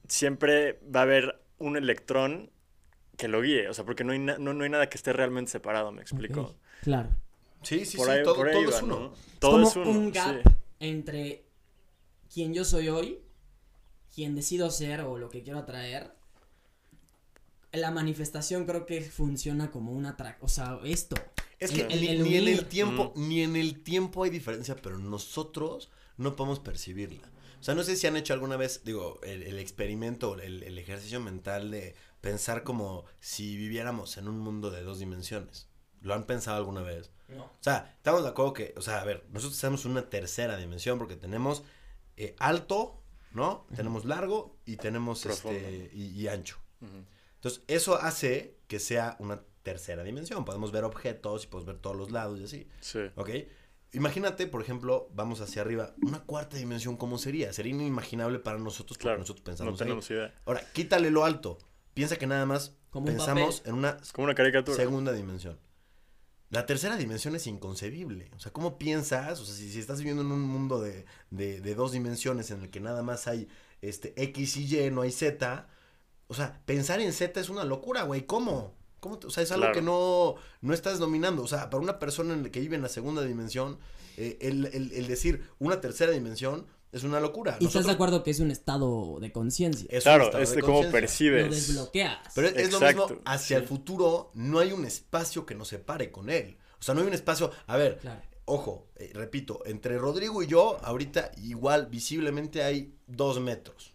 siempre va a haber un electrón que lo guíe, o sea, porque no hay, na- no, no hay nada que esté realmente separado, me explico.
Claro.
Sí, sí,
por
sí,
ahí,
todo,
por ahí
todo
va,
es uno.
¿no?
Es
Todo
como
es uno.
un gap
sí.
entre quien yo soy hoy, quien decido ser o lo que quiero atraer. La manifestación creo que funciona como una tra o sea, esto.
Es que
El-
ni,
el
ni en el tiempo, ni en el tiempo hay diferencia, pero nosotros no podemos percibirla. O sea, no sé si han hecho alguna vez, digo, el, el experimento, el, el ejercicio mental de pensar como si viviéramos en un mundo de dos dimensiones. ¿Lo han pensado alguna vez?
No.
O sea, estamos de acuerdo que, o sea, a ver, nosotros tenemos una tercera dimensión porque tenemos eh, alto, ¿no? Tenemos largo y tenemos
Profundo.
este y, y ancho. Entonces, eso hace que sea una tercera dimensión. Podemos ver objetos y podemos ver todos los lados y así,
Sí.
¿ok? Imagínate, por ejemplo, vamos hacia arriba, una cuarta dimensión, ¿cómo sería? Sería inimaginable para nosotros porque
Claro.
nosotros
No
pensamos ahí.
tenemos idea.
Ahora, quítale lo alto. Piensa que nada más
Como un
pensamos
papel.
en una
como una caricatura.
segunda dimensión. La tercera dimensión es inconcebible. O sea, ¿cómo piensas? O sea, si, si estás viviendo en un mundo de, de- de dos dimensiones en el que nada más hay este X y Y, no hay Z. O sea, pensar en Z es una locura, güey. ¿Cómo? ¿Cómo te- o sea, es algo
Claro.
que no, no estás dominando. O sea, para una persona en la que vive en la segunda dimensión, eh, el, el- el decir una tercera dimensión es una locura.
Y estás de acuerdo que es un estado de conciencia.
es un
Claro,
estado
es
de
cómo
conciencia.
Lo
percibes.
desbloqueas.
Pero es, es lo mismo, hacia
sí.
el futuro no hay un espacio que nos separe con él. O sea, no hay un espacio, a ver,
Claro.
ojo, eh, repito, entre Rodrigo y yo, ahorita igual visiblemente hay dos metros.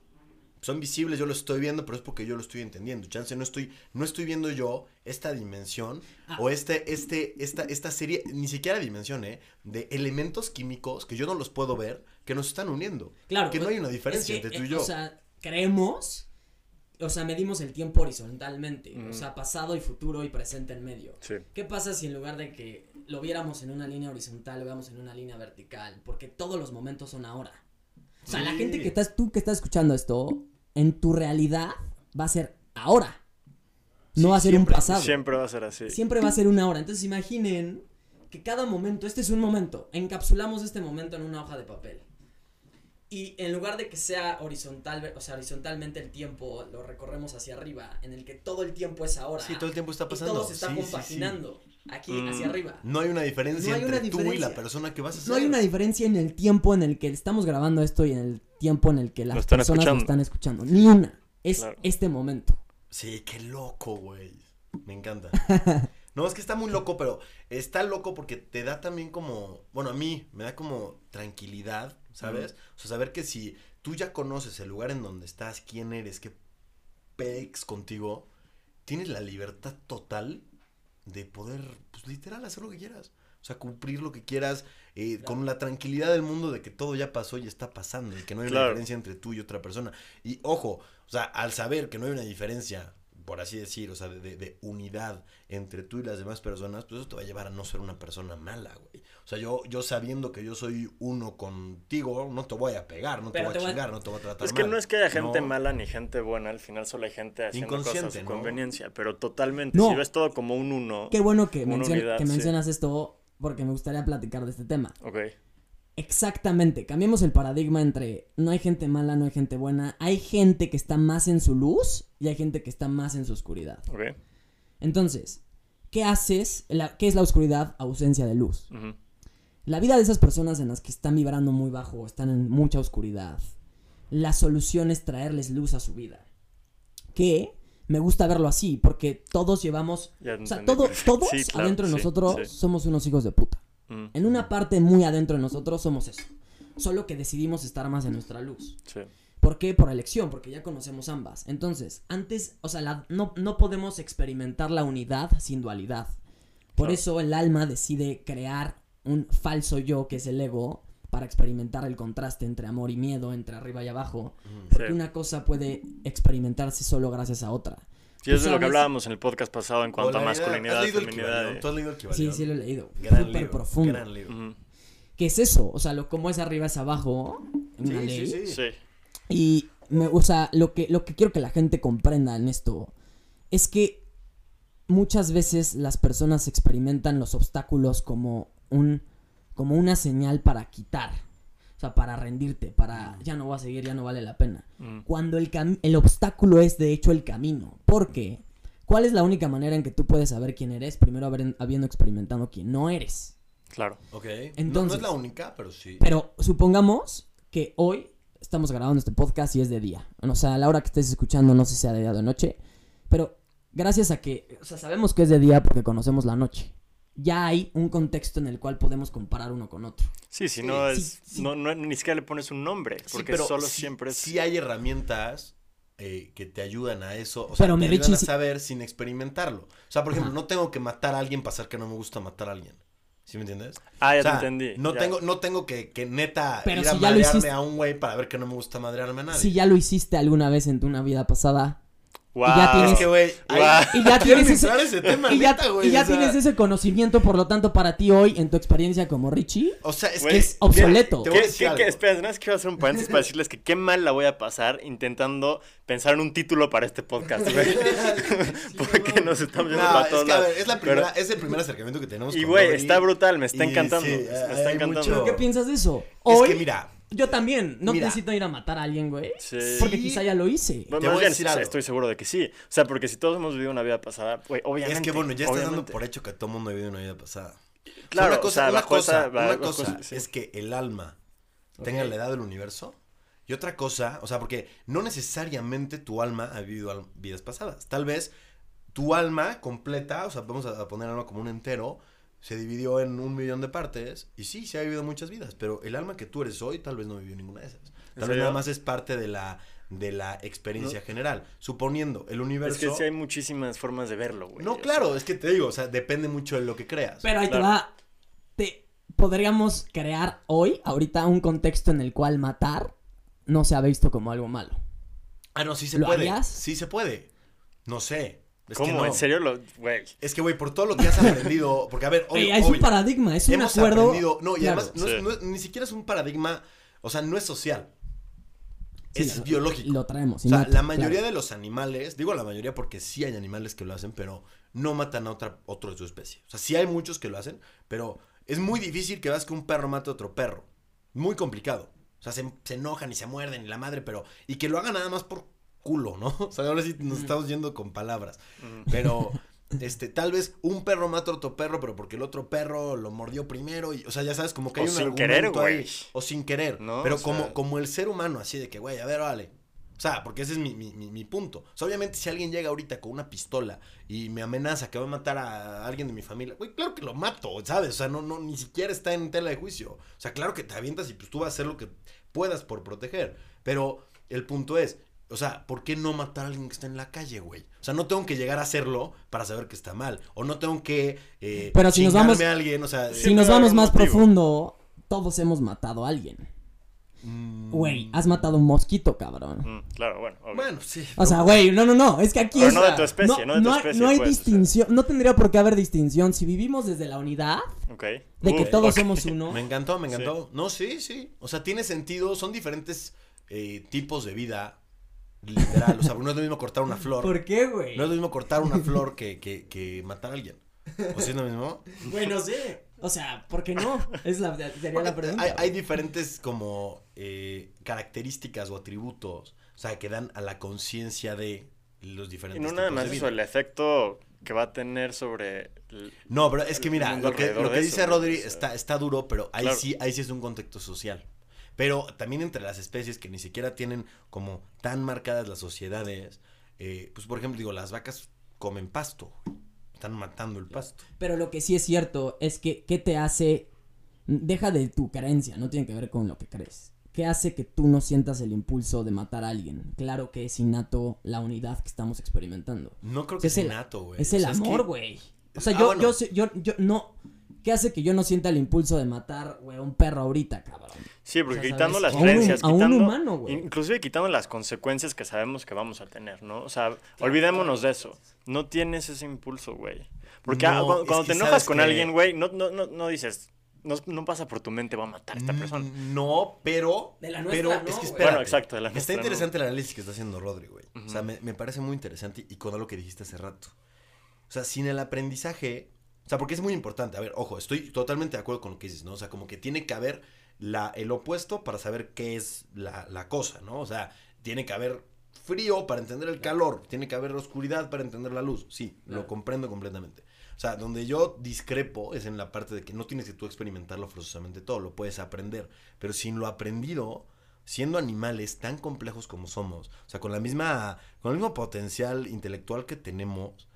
Son visibles, yo lo estoy viendo, pero es porque yo lo estoy entendiendo. Chance, no estoy, no estoy viendo yo esta dimensión
Ah.
o este, este, esta, esta serie, ni siquiera dimensión, ¿eh? De elementos químicos que yo no los puedo ver, que nos están uniendo.
Claro.
Que no
pues,
hay una diferencia
es que,
entre tú y
eh,
yo.
O sea, creemos, o sea, medimos el tiempo horizontalmente. O sea, pasado y futuro y presente en medio.
Sí.
¿Qué pasa si en lugar de que lo viéramos en una línea horizontal, lo veamos en una línea vertical? Porque todos los momentos son ahora. O sea, la gente que estás, tú que estás escuchando esto, en tu realidad va a ser ahora. No
Sí,
va a ser
siempre,
un pasado.
Siempre va a ser así.
Siempre va a ser una hora. Entonces imaginen que cada momento, este es un momento, encapsulamos este momento en una hoja de papel. Y en lugar de que sea horizontal, o sea, horizontalmente el tiempo lo recorremos hacia arriba, en el que todo el tiempo es ahora.
Sí, todo el tiempo está
y
pasando.
todo se está
Sí, sí.
Aquí
Mm.
hacia arriba.
No hay una diferencia
No hay
entre
una
tú y la persona que vas a ser.
No hay una diferencia en el tiempo en el que estamos grabando esto y en el tiempo en el que las
Lo
personas lo están escuchando. Ni una. Es
Claro.
este momento.
Sí, qué loco, güey. Me encanta. *laughs* No, es que está muy loco, pero está loco porque te da también como, bueno, a mí me da como tranquilidad, ¿sabes? O sea, saber que si tú ya conoces el lugar en donde estás, quién eres, qué pex contigo, tienes la libertad total de poder, pues literal, hacer lo que quieras. O sea, cumplir lo que quieras eh, con la tranquilidad del mundo de que todo ya pasó y está pasando y que no hay una diferencia entre tú y otra persona. Y ojo, o sea, al saber que no hay una diferencia, por así decir, o sea, de, de- de unidad entre tú y las demás personas, pues eso te va a llevar a no ser una persona mala, güey. O sea, yo, yo sabiendo que yo soy uno contigo, no te voy a pegar, no te voy
te
a
voy a-
chingar, no te voy a tratar
Es que
mal.
no es que haya gente
No.
mala ni gente buena, al final solo hay gente haciendo cosas a
Inconsciente,
su
¿no?
conveniencia, pero totalmente,
No.
si ves todo como un uno,
Qué bueno que,
Una
mencion-
unidad,
que
sí.
mencionas esto porque me gustaría platicar de este tema.
ok,
Exactamente, cambiemos el paradigma entre no hay gente mala, no hay gente buena, hay gente que está más en su luz y hay gente que está más en su oscuridad.
ok,
Entonces, ¿qué haces? La- ¿Qué es la oscuridad? Ausencia de luz.
ujú,
La vida de esas personas en las que están vibrando muy bajo, están en mucha oscuridad, la solución es traerles luz a su vida. Que me gusta verlo así, porque todos llevamos,
ya
o sea, todo- todos
Sí, claro,
adentro de
sí,
nosotros
sí.
somos unos hijos de puta.
Mm,
En una parte muy adentro de nosotros somos eso. Solo que decidimos estar más en nuestra luz. ¿Por qué? Por elección, porque ya conocemos ambas. Entonces, antes, o sea, la- no, no podemos experimentar la unidad sin dualidad. Por eso el alma decide crear un falso yo, que es el ego, para experimentar el contraste entre amor y miedo, entre arriba y abajo. Porque
Sí.
una cosa puede experimentarse solo gracias a otra.
Sí, es
Tú
de lo que hablábamos en el podcast pasado en cuanto a masculinidad,
¿Has
feminidad.
¿Tú has leído el
Sí, sí lo he leído.
Gran
Súper
libro,
profundo.
gran libro.
¿Qué es eso? O sea, lo, como es arriba es abajo.
Sí,
una
sí,
ley.
sí.
Sí,
Y, me, o sea, lo que, lo que quiero que la gente comprenda en esto es que muchas veces las personas experimentan los obstáculos como un como una señal para quitar, o sea, para rendirte, para ya no voy a seguir, ya no vale la pena.
mm,
Cuando el, cam- el obstáculo es de hecho el camino, porque ¿cuál es la única manera en que tú puedes saber quién eres? Primero haber- habiendo experimentado quién no eres.
claro.
Ok. No- no,
Entonces-
es la única, pero sí.
Pero supongamos que hoy estamos grabando este podcast y es de día. O sea, a la hora que estés escuchando, no sé si sea de día o de noche. Pero gracias a que, o sea, sabemos que es de día porque conocemos la noche. Ya hay un contexto en el cual podemos comparar uno con otro.
Sí, si no es, No, no, ni siquiera le pones un nombre, porque solo siempre es...
Sí hay herramientas eh, que te ayudan a eso, o sea, pero te ayudan a saber sin experimentarlo. O sea, por ejemplo, no tengo que matar a alguien para saber que no me gusta matar a alguien. ¿Sí me entiendes?
Ah, ya te entendí.
No tengo, no tengo que, que neta ir a madrearme a un güey para ver que no me gusta madrearme a nadie.
Si ya lo hiciste alguna vez en tu una vida pasada,
y ya tienes,
que, güey,
y ya *laughs* tienes ese, tema, y ya, y ya tienes ese conocimiento, por lo tanto, para ti hoy, en tu experiencia como Richie,
o sea, es, que
es obsoleto.
¿Qué, qué, qué, espera, no es que quiero hacer un paréntesis para decirles que qué mal la voy a pasar intentando pensar en un título para este podcast, güey. *laughs* Porque nos estamos viendo para todos
es que, a ver, es, la primera, es el primer acercamiento que tenemos
Y, güey, está brutal, me está encantando. me está encantando.
¿Qué piensas de eso?
Hoy, es que, mira,
yo también. No necesito ir a matar a alguien, güey. Sí. Porque quizá ya lo hice.
Te voy a decir algo. Estoy seguro de que sí. O sea, porque si todos hemos vivido una vida pasada, güey, obviamente.
Es que bueno, ya estás dando por hecho que todo el mundo ha vivido una vida pasada.
Claro,
una cosa, una cosa, una cosa es que el alma tenga la edad del universo. Y otra cosa, o sea, porque no necesariamente tu alma ha vivido vidas pasadas. Tal vez tu alma completa, o sea, vamos a poner algo como un entero, se dividió en un millón de partes y sí, se ha vivido muchas vidas, pero el alma que tú eres hoy tal vez no vivió ninguna de esas. Tal vez nada más es parte de la de la experiencia general. Suponiendo el universo.
Es que sí hay muchísimas formas de verlo, güey.
No, claro, es que te digo, o sea, depende mucho de lo que creas.
Pero ahí te va. Te podríamos crear hoy, ahorita, un contexto en el cual matar no se ha visto como algo malo.
Ah, no, sí se puede. Sí se puede. No sé.
¿Cómo? ¿En serio? Lo, güey.
Es que, güey, por todo lo que has aprendido. Porque, a ver,
obvio, es un paradigma, es un acuerdo.
no, y además, ni siquiera es un paradigma. O sea, no es social. es biológico.
Lo traemos.
O sea, la mayoría de los animales, digo la mayoría porque sí hay animales que lo hacen, pero no matan a otra, otro de su especie. O sea, sí hay muchos que lo hacen, pero es muy difícil que veas que un perro mate a otro perro. Muy complicado. O sea, se, se enojan y se muerden y la madre, pero. Y que lo hagan nada más por culo, ¿no? *laughs* O sea, ahora sí nos estamos yendo con palabras. Pero, *laughs* este, tal vez un perro mata a otro perro, pero porque el otro perro lo mordió primero. Y, o sea, ya sabes, como que hay un sin querer, ahí. O sin querer. ¿no? Pero como, como el ser humano, así de que, güey, a ver, vale. O sea, porque ese es mi, mi, mi, punto. O sea, obviamente, si alguien llega ahorita con una pistola y me amenaza que va a matar a alguien de mi familia, güey, claro que lo mato, ¿sabes? O sea, no, no, ni siquiera está en tela de juicio. O sea, claro que te avientas y pues tú vas a hacer lo que puedas por proteger. Pero el punto es, o sea, ¿por qué no matar a alguien que está en la calle, güey? O sea, no tengo que llegar a hacerlo para saber que está mal. O no tengo que eh,
Pero si nos vamos,
a alguien, o sea...
Si nos vamos más profundo, todos hemos matado a alguien. Mm. Güey, has matado un mosquito, cabrón.
Mm, claro, bueno.
Bueno, sí.
O sea, güey, no, no, no. Es que aquí
es. No de tu especie, no, de tu especie.
No hay pues, distinción. No tendría por qué haber distinción. Si vivimos desde la unidad. De que todos somos *laughs* uno.
Me encantó, me encantó. No, sí, sí. O sea, tiene sentido. Son diferentes eh, tipos de vida Literal, o sea, no es lo mismo cortar una flor.
¿Por qué, güey?
No es lo mismo cortar una flor *laughs* que, que, que matar a alguien. ¿O si es lo mismo?
Güey, no sé. O sea, ¿por qué no? Es la, sería la pregunta.
Hay, hay diferentes como eh, características o atributos, o sea, que dan a la conciencia de los diferentes.
Y no nada más eso, el efecto que va a tener sobre.
no, pero es que mira, lo que, lo que dice Rodri está, está duro, pero ahí sí, ahí sí es un contexto social. Pero también entre las especies que ni siquiera tienen como tan marcadas las sociedades, eh, pues por ejemplo, digo, las vacas comen pasto, están matando el pasto.
Pero lo que sí es cierto es que, ¿qué te hace? Deja de tu creencia, no tiene que ver con lo que crees. ¿Qué hace que tú no sientas el impulso de matar a alguien? Claro que es innato la unidad que estamos experimentando.
No creo que sea innato, güey.
Es el amor, güey. O sea, yo, ah, yo, yo, yo, no, ¿Qué hace que yo no sienta el impulso de matar, güey, a un perro ahorita, cabrón?
Sí, porque quitando las creencias, quitando, un humano, güey. Inclusive quitando las consecuencias que sabemos que vamos a tener, ¿no? O sea, olvidémonos de eso. No tienes ese impulso, güey. Porque ah, cuando, te enojas con alguien, güey, no, no, no, no dices, no, pasa por tu mente, va a matar a esta persona.
No, pero.
De la nuestra, pero
es que
espera. Bueno, exacto, de la
Está interesante el análisis que está haciendo Rodri, güey. O sea, me, me, parece muy interesante y con lo que dijiste hace rato. O sea, sin el aprendizaje, sea, porque es muy importante. A ver, ojo, estoy totalmente de acuerdo con lo que dices, ¿no? O sea, como que tiene que haber la, el opuesto para saber qué es la, la cosa, ¿no? O sea, tiene que haber frío para entender el calor, tiene que haber oscuridad para entender la luz. Sí, lo comprendo completamente. O sea, donde yo discrepo es en la parte de que no tienes que tú experimentarlo forzosamente todo, lo puedes aprender. Pero sin lo aprendido, siendo animales tan complejos como somos, o sea, con la misma, con el mismo potencial intelectual que tenemos,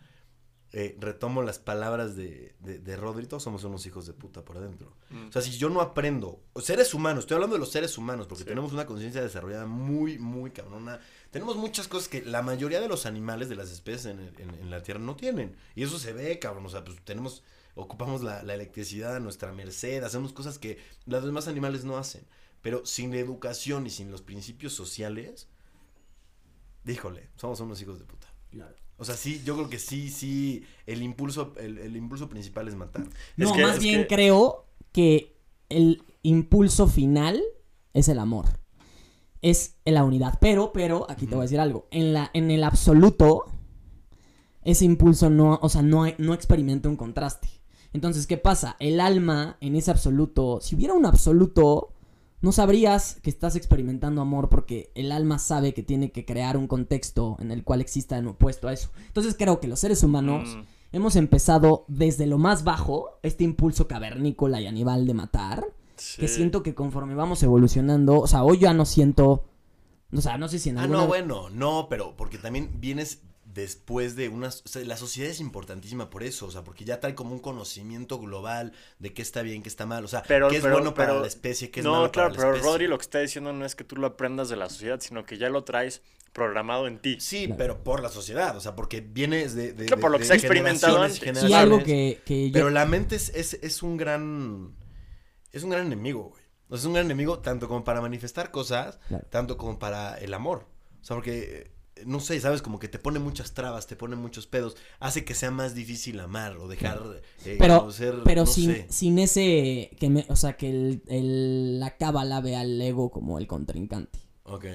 eh, retomo las palabras de, de, de Rodri, todos somos unos hijos de puta por adentro.
Mm.
O sea, si yo no aprendo, seres humanos, estoy hablando de los seres humanos, porque
Sí.
tenemos una conciencia desarrollada muy, muy cabrona. Tenemos muchas cosas que la mayoría de los animales de las especies en, en- en la Tierra no tienen. Y eso se ve, cabrón. O sea, pues tenemos, ocupamos la, la electricidad a nuestra merced, hacemos cosas que los demás animales no hacen. Pero sin la educación y sin los principios sociales, díjole, somos unos hijos de puta. O sea, sí, yo creo que sí, sí, el impulso, el, el impulso principal es matar.
No,
que-
más bien
que-
creo que el impulso final es el amor. Es la unidad. Pero, pero, aquí te voy a decir algo. En, la, en el absoluto, ese impulso no, o sea, no, no experimenta un contraste. Entonces, ¿qué pasa? El alma en ese absoluto, si hubiera un absoluto, no sabrías que estás experimentando amor porque el alma sabe que tiene que crear un contexto en el cual exista en opuesto a eso. Entonces creo que los seres humanos
Mm.
hemos empezado desde lo más bajo, este impulso cavernícola y animal de matar, que siento que conforme vamos evolucionando, o sea, hoy ya no siento, o sea, no sé si en
Ah,
alguna...
no, bueno, no, pero porque también vienes después de unas... O sea, la sociedad es importantísima por eso, o sea, porque ya trae como un conocimiento global de qué está bien, qué está mal, o sea,
Pero-
qué es
pero-
bueno para
pero-
la especie, qué es
no,
malo
claro,
para la
pero
especie.
Rodri lo que está diciendo no es que tú lo aprendas de la sociedad, sino que ya lo traes programado en ti.
Sí,
Claro.
pero por la sociedad, o sea, porque vienes de... de
Claro, por
de-
lo que se ha experimentado
y
antes.
y algo que, que yo-
Pero la mente es, es, es un gran... Es un gran enemigo, güey. O sea, es un gran enemigo tanto como para manifestar cosas,
Claro.
tanto como para el amor. O sea, porque, eh, no sé, ¿sabes? Como que te pone muchas trabas, te pone muchos pedos. Hace que sea más difícil amar o dejar eh,
Pero-
conocer,
pero
no
sin,
sé.
sin ese, que me, o sea, que el, el- la cábala vea al ego como el contrincante.
Ok.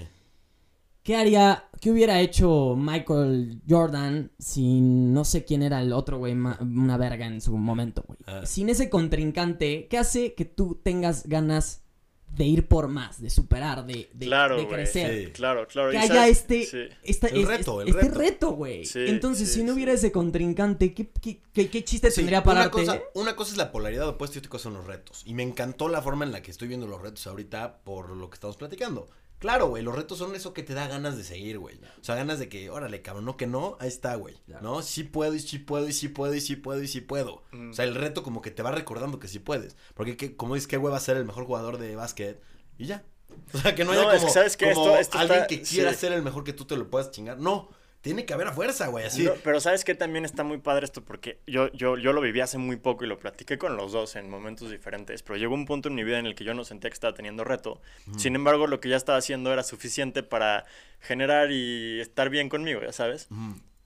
¿Qué haría, qué hubiera hecho Michael Jordan sin no sé quién era el otro güey, una verga en su momento, güey?
Ah.
Sin ese contrincante, ¿qué hace que tú tengas ganas de ir por más, de superar, de, de,
Claro,
de
güey.
crecer?
Sí.
Claro, claro.
Que
y
haya
sabes-
este,
sí.
esta-
El
es-
reto, el
este
reto.
reto, güey.
Sí,
Entonces,
sí,
si no
sí.
hubiera ese contrincante, ¿qué, qué, qué- qué chiste
Sí,
tendría
una
pararte?
cosa, una cosa es la polaridad opuesta y otra cosa son los retos. Y me encantó la forma en la que estoy viendo los retos ahorita por lo que estamos platicando. Claro, güey, los retos son eso que te da ganas de seguir, güey. O sea, ganas de que, órale, cabrón, no que no, ahí está, güey. ¿No? Sí puedo y sí puedo y sí puedo y sí puedo y sí puedo.
Mm.
O sea, el reto como que te va recordando que sí puedes. Porque, ¿qué- como dices, qué hueva ser el mejor jugador de básquet y ya. *laughs* O sea, que no haya como,
es que, ¿sabes
como
Esto- esto
alguien
está-
que quiera
sí.
ser el mejor que tú te lo puedas chingar. No, tiene que haber a fuerza, güey, así.
No, pero sabes que también está muy padre esto porque yo, yo, yo lo viví hace muy poco y lo platiqué con los dos en momentos diferentes, pero llegó un punto en mi vida en el que yo no sentía que estaba teniendo reto. Sin embargo, lo que ya estaba haciendo era suficiente para generar y estar bien conmigo, ya sabes.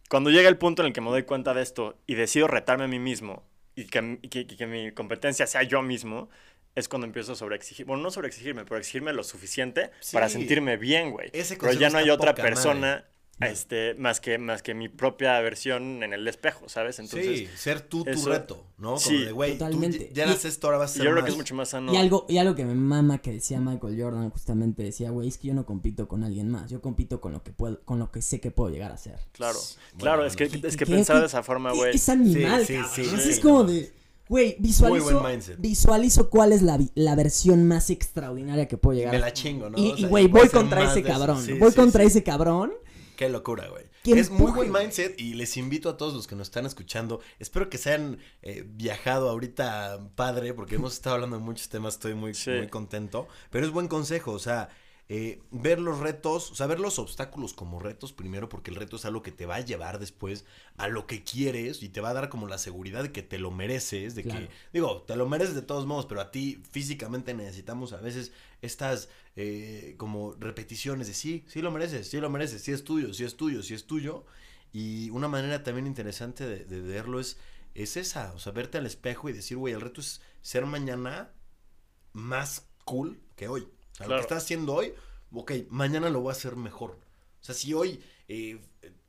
Cuando llega el punto en el que me doy cuenta de esto y decido retarme a mí mismo y que, y que, y que mi competencia sea yo mismo, es cuando empiezo a sobreexigir. Bueno, no sobreexigirme, pero exigirme lo suficiente para sentirme bien, güey.
Ese
Pero ya no hay otra persona
madre.
Este, más, que, más que mi propia versión en el espejo, ¿sabes? Entonces,
sí, ser tú tu
eso-
reto, ¿no? Como
Sí,
de, güey, tú
totalmente.
ya eras esto, ahora vas a
y
ser
yo creo
más.
que es mucho más sano.
Y algo, y algo que me mama que decía Michael Jordan justamente decía, güey, es que yo no compito con alguien más, yo compito con lo que puedo, con lo que sé que puedo llegar a ser.
Claro,
Bueno,
claro, es que, es que
¿Qué-
pensar
qué-
de esa forma, güey.
Es animal,
Sí, sí, sí,
Es- como
no.
de, güey, visualizo, visualizo cuál es la, la versión más extraordinaria que puedo llegar
Me
a
la chingo, ¿no?
Y,
O
y,
sea,
güey, voy contra ese cabrón.
Sí,
voy
sí,
contra
sí.
ese cabrón.
Qué locura, güey. Es muy buen mindset y les invito a todos los que nos están escuchando. Espero que se hayan eh, viajado ahorita padre, porque hemos estado hablando de muchos temas, estoy muy,
Sí.
muy contento. Pero es buen consejo, o sea, eh, ver los retos, o sea, ver los obstáculos como retos primero, porque el reto es algo que te va a llevar después a lo que quieres y te va a dar como la seguridad de que te lo mereces, de
Claro.
que, digo, te lo mereces de todos modos, pero a ti físicamente necesitamos a veces estas eh, como repeticiones de sí, sí lo mereces, sí lo mereces, sí es tuyo, sí es tuyo, sí es tuyo. Y una manera también interesante de, de verlo es, es esa, o sea, verte al espejo y decir, güey, el reto es ser mañana más cool que hoy. O sea, lo
Claro.
que estás haciendo hoy, ok, mañana lo voy a hacer mejor. O sea, si hoy eh,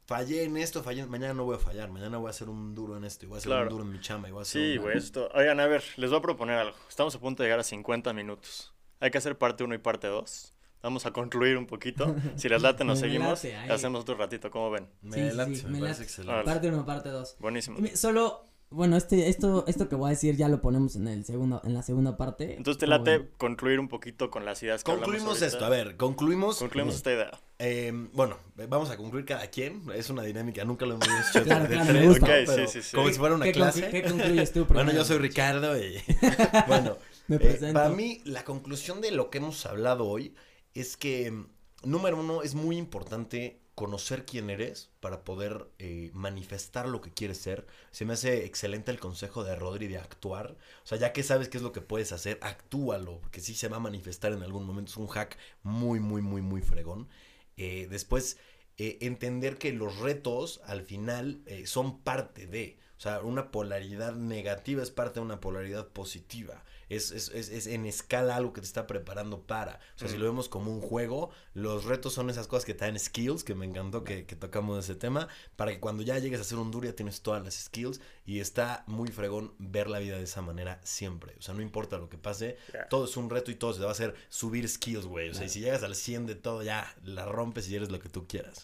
fallé en esto, fallé, mañana no voy a fallar, mañana voy a ser un duro en esto, y voy a ser
Claro.
un duro en mi chamba, y voy a
Sí,
un-
güey, esto. Oigan, a ver, les voy a proponer algo. Estamos a punto de llegar a 50 minutos. Hay que hacer parte 1 y parte 2. Vamos a concluir un poquito. *laughs* Si les late, nos
Me
seguimos.
late.
Hacemos otro ratito, ¿cómo ven?
Me
Sí, sí,
late,
sí,
me,
me
parece
late.
excelente.
Parte 1, parte 2.
Buenísimo.
Solo bueno, este, esto, esto que voy a decir ya lo ponemos en el segundo, en la segunda parte.
Entonces te late concluir un poquito con las ideas que
Concluimos esto, a ver, concluimos.
Concluimos esta idea.
Eh, bueno, vamos a concluir cada quien. Es una dinámica, nunca lo hemos hecho
Claro,
de
claro,
tres,
me gusta.
¿no?
Ok,
Pero
sí, sí, sí.
Como si fuera una
¿Qué,
clase.
conclu- ¿Qué concluyes tú
Bueno, yo soy Ricardo y *laughs* bueno,
Me
eh,
presento.
para mí la conclusión de lo que hemos hablado hoy es que mm, número uno es muy importante conocer quién eres para poder eh, manifestar lo que quieres ser. Se me hace excelente el consejo de Rodri de actuar. O sea, ya que sabes qué es lo que puedes hacer, actúalo, porque sí se va a manifestar en algún momento. Es un hack muy, muy, muy, muy fregón. Eh, después, eh, entender que los retos al final son parte de. O sea, una polaridad negativa es parte de una polaridad positiva. Es, es, es, es en escala algo que te está preparando para. O sea, si
Mm.
lo vemos como un juego, los retos son esas cosas que te dan skills, que me encantó que, que tocamos ese tema, para que cuando ya llegues a ser un duro ya tienes todas las skills y está muy fregón ver la vida de esa manera siempre. O sea, no importa lo que pase, todo es un reto y todo se te va a hacer subir skills, güey. O sea, y si llegas al 100 de todo, ya la rompes y eres lo que tú quieras.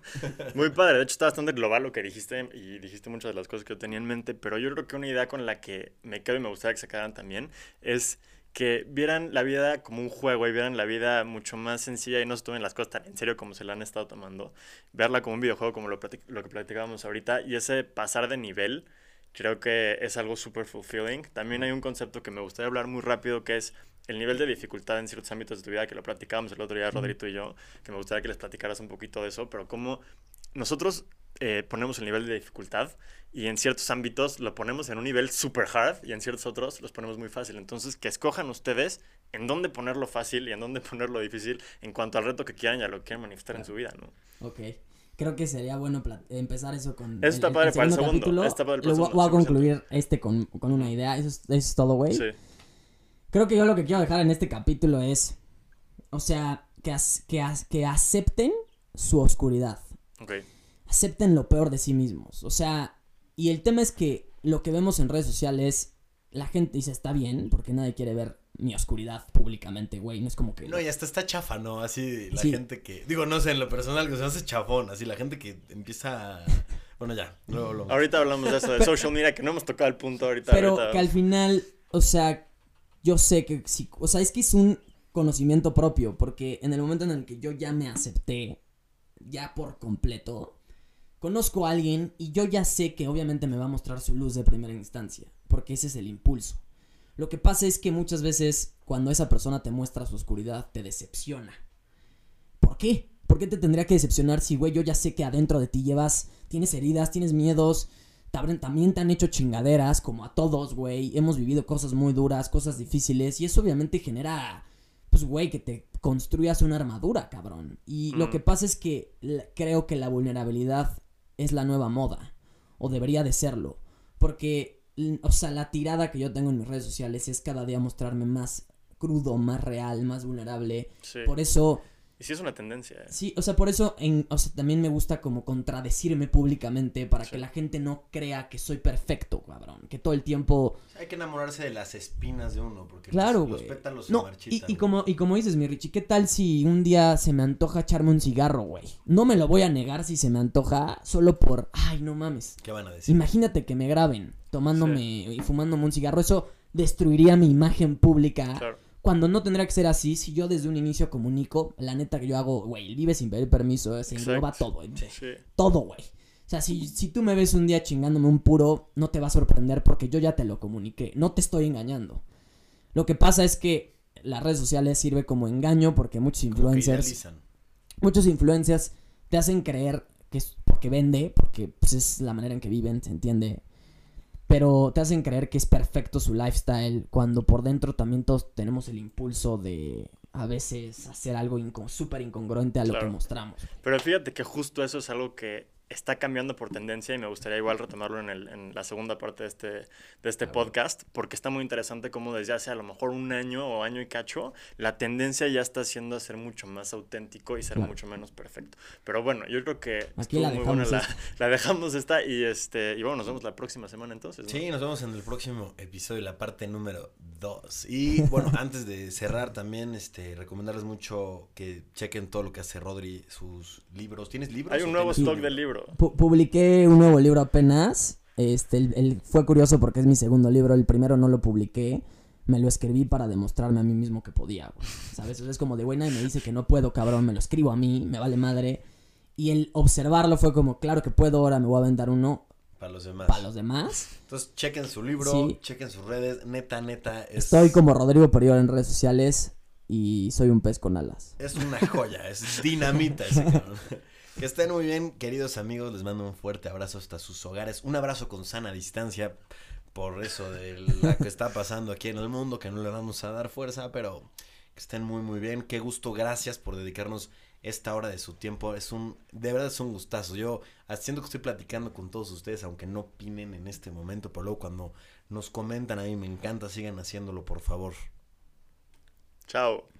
*laughs*
Muy padre, de hecho está bastante global lo que dijiste y dijiste muchas de las cosas que tenía en mente, pero yo creo que una idea con la que me quedo y me gustaría que se quedaran también es que vieran la vida como un juego y vieran la vida mucho más sencilla y no se tomen las cosas tan en serio como se la han estado tomando. Verla como un videojuego como lo, lo que platicábamos ahorita y ese pasar de nivel creo que es algo súper fulfilling. También hay un concepto que me gustaría hablar muy rápido que es el nivel de dificultad en ciertos ámbitos de tu vida que lo platicábamos el otro día Rodrito y yo, que me gustaría que les platicaras un poquito de eso, pero cómo nosotros eh, ponemos el nivel de dificultad y en ciertos ámbitos lo ponemos en un nivel super hard y en ciertos otros los ponemos muy fácil. Entonces, que escojan ustedes en dónde ponerlo fácil y en dónde *laughs* ponerlo difícil en cuanto al reto que quieran y a lo que quieran manifestar en su vida, ¿no?
Ok. Creo que sería bueno empezar eso con.
Eso está padre para el segundo,
capítulo.
está padre para el
Lo voy- a
100%.
concluir este con, con una idea. Eso es, eso es todo, güey.
Sí.
Creo que yo lo que quiero dejar en este capítulo es. O sea, que, as- que, as- que acepten su oscuridad.
Ok.
Acepten lo peor de sí mismos. O sea, y el tema es que lo que vemos en redes sociales, la gente dice está bien, porque nadie quiere ver mi oscuridad públicamente, güey. No es como que.
No, y hasta está chafa, ¿no? Así la
Sí.
gente que. Digo, no sé, en lo personal, que se hace chafón. Así la gente que empieza. a- Bueno, ya, luego lo.
Ahorita hablamos de eso, de social media, que no hemos tocado el punto ahorita.
Pero
ahorita-
que al final, o sea, yo sé que sí, o sea, es que es un conocimiento propio, porque en el momento en el que yo ya me acepté, ya por completo, conozco a alguien y yo ya sé que obviamente me va a mostrar su luz de primera instancia, porque ese es el impulso. Lo que pasa es que muchas veces cuando esa persona te muestra su oscuridad, te decepciona. ¿Por qué? ¿Por qué te tendría que decepcionar si, güey, yo ya sé que adentro de ti llevas, tienes heridas, tienes miedos, te abren- también te han hecho chingaderas, como a todos, güey. Hemos vivido cosas muy duras, cosas difíciles, y eso obviamente genera, pues, güey, que te construyas una armadura, cabrón. Y lo
Mm.
que pasa es que creo que la vulnerabilidad es la nueva moda, o debería de serlo, porque, o sea, la tirada que yo tengo en mis redes sociales es cada día mostrarme más crudo, más real, más vulnerable.
Sí.
Por eso
Y sí es una tendencia. ¿eh?
Sí, o sea, por eso en, o sea, también me gusta como contradecirme públicamente para
Sí.
que la gente no crea que soy perfecto, cabrón. Que todo el tiempo...
Hay que enamorarse de las espinas de uno, porque
Claro,
los, los pétalos
No, y,
marchitan.
y
¿no?
como, y como dices, mi Richie, ¿qué tal si un día se me antoja echarme un cigarro, güey? No me lo voy a negar si se me antoja solo por... Ay, no mames.
¿Qué van a decir?
Imagínate que me graben tomándome y fumándome un cigarro. Eso destruiría mi imagen pública.
Claro.
Cuando no tendría que ser así, si yo desde un inicio comunico, la neta que yo hago, güey, vive sin pedir permiso, eh, se engloba todo, eh,
Sí.
todo, güey. O sea, si, si tú me ves un día chingándome un puro, no te va a sorprender porque yo ya te lo comuniqué, no te estoy engañando. Lo que pasa es que las redes sociales sirve como engaño porque muchos influencers, muchos influencers te hacen creer que es porque vende, porque pues, es la manera en que viven, se entiende. Pero te hacen creer que es perfecto su lifestyle cuando por dentro también todos tenemos el impulso de a veces hacer algo inco- súper incongruente a lo
Claro.
que mostramos.
Pero fíjate que justo eso es algo que está cambiando por tendencia y me gustaría igual retomarlo en, el- en la segunda parte de este, de este podcast, porque está muy interesante cómo desde hace a lo mejor un año o año y cacho, la tendencia ya está haciendo a ser mucho más auténtico y ser
Claro.
mucho menos perfecto. Pero bueno, yo creo que
Aquí la
muy buena
dejamos
la, la dejamos esta y este y bueno, nos vemos la próxima semana entonces. ¿no?
Sí, nos vemos en el próximo episodio, la parte número 2. Y *laughs* bueno, antes de cerrar también, este, recomendarles mucho que chequen todo lo que hace Rodri, sus libros. ¿Tienes libros?
Hay un nuevo stock
libro?
del libro.
Pu- publiqué un nuevo libro apenas. Este, el, fue curioso porque es mi segundo libro. El primero no lo publiqué. Me lo escribí para demostrarme a mí mismo que podía, ¿Sabes? es como de, güey, nadie me dice que no puedo, cabrón. Me lo escribo a mí, me vale madre. Y el observarlo fue como, claro que puedo, ahora me voy a aventar uno.
Para los demás.
Para los demás.
Entonces, chequen su libro, chequen sus redes. Neta, neta.
Estoy como Rodrigo Perior en redes sociales y soy un pez con alas.
Es una joya, es dinamita ese cabrón. *laughs* Que estén muy bien, queridos amigos. Les mando un fuerte abrazo hasta sus hogares. Un abrazo con sana distancia por eso de lo que está pasando aquí en el mundo, que no le vamos a dar fuerza, pero que estén muy, muy bien. Qué gusto, gracias por dedicarnos esta hora de su tiempo. Es un, de verdad es un gustazo. Yo siento que estoy platicando con todos ustedes, aunque no opinen en este momento, pero luego cuando nos comentan a mí me encanta, sigan haciéndolo, por favor.
Chao.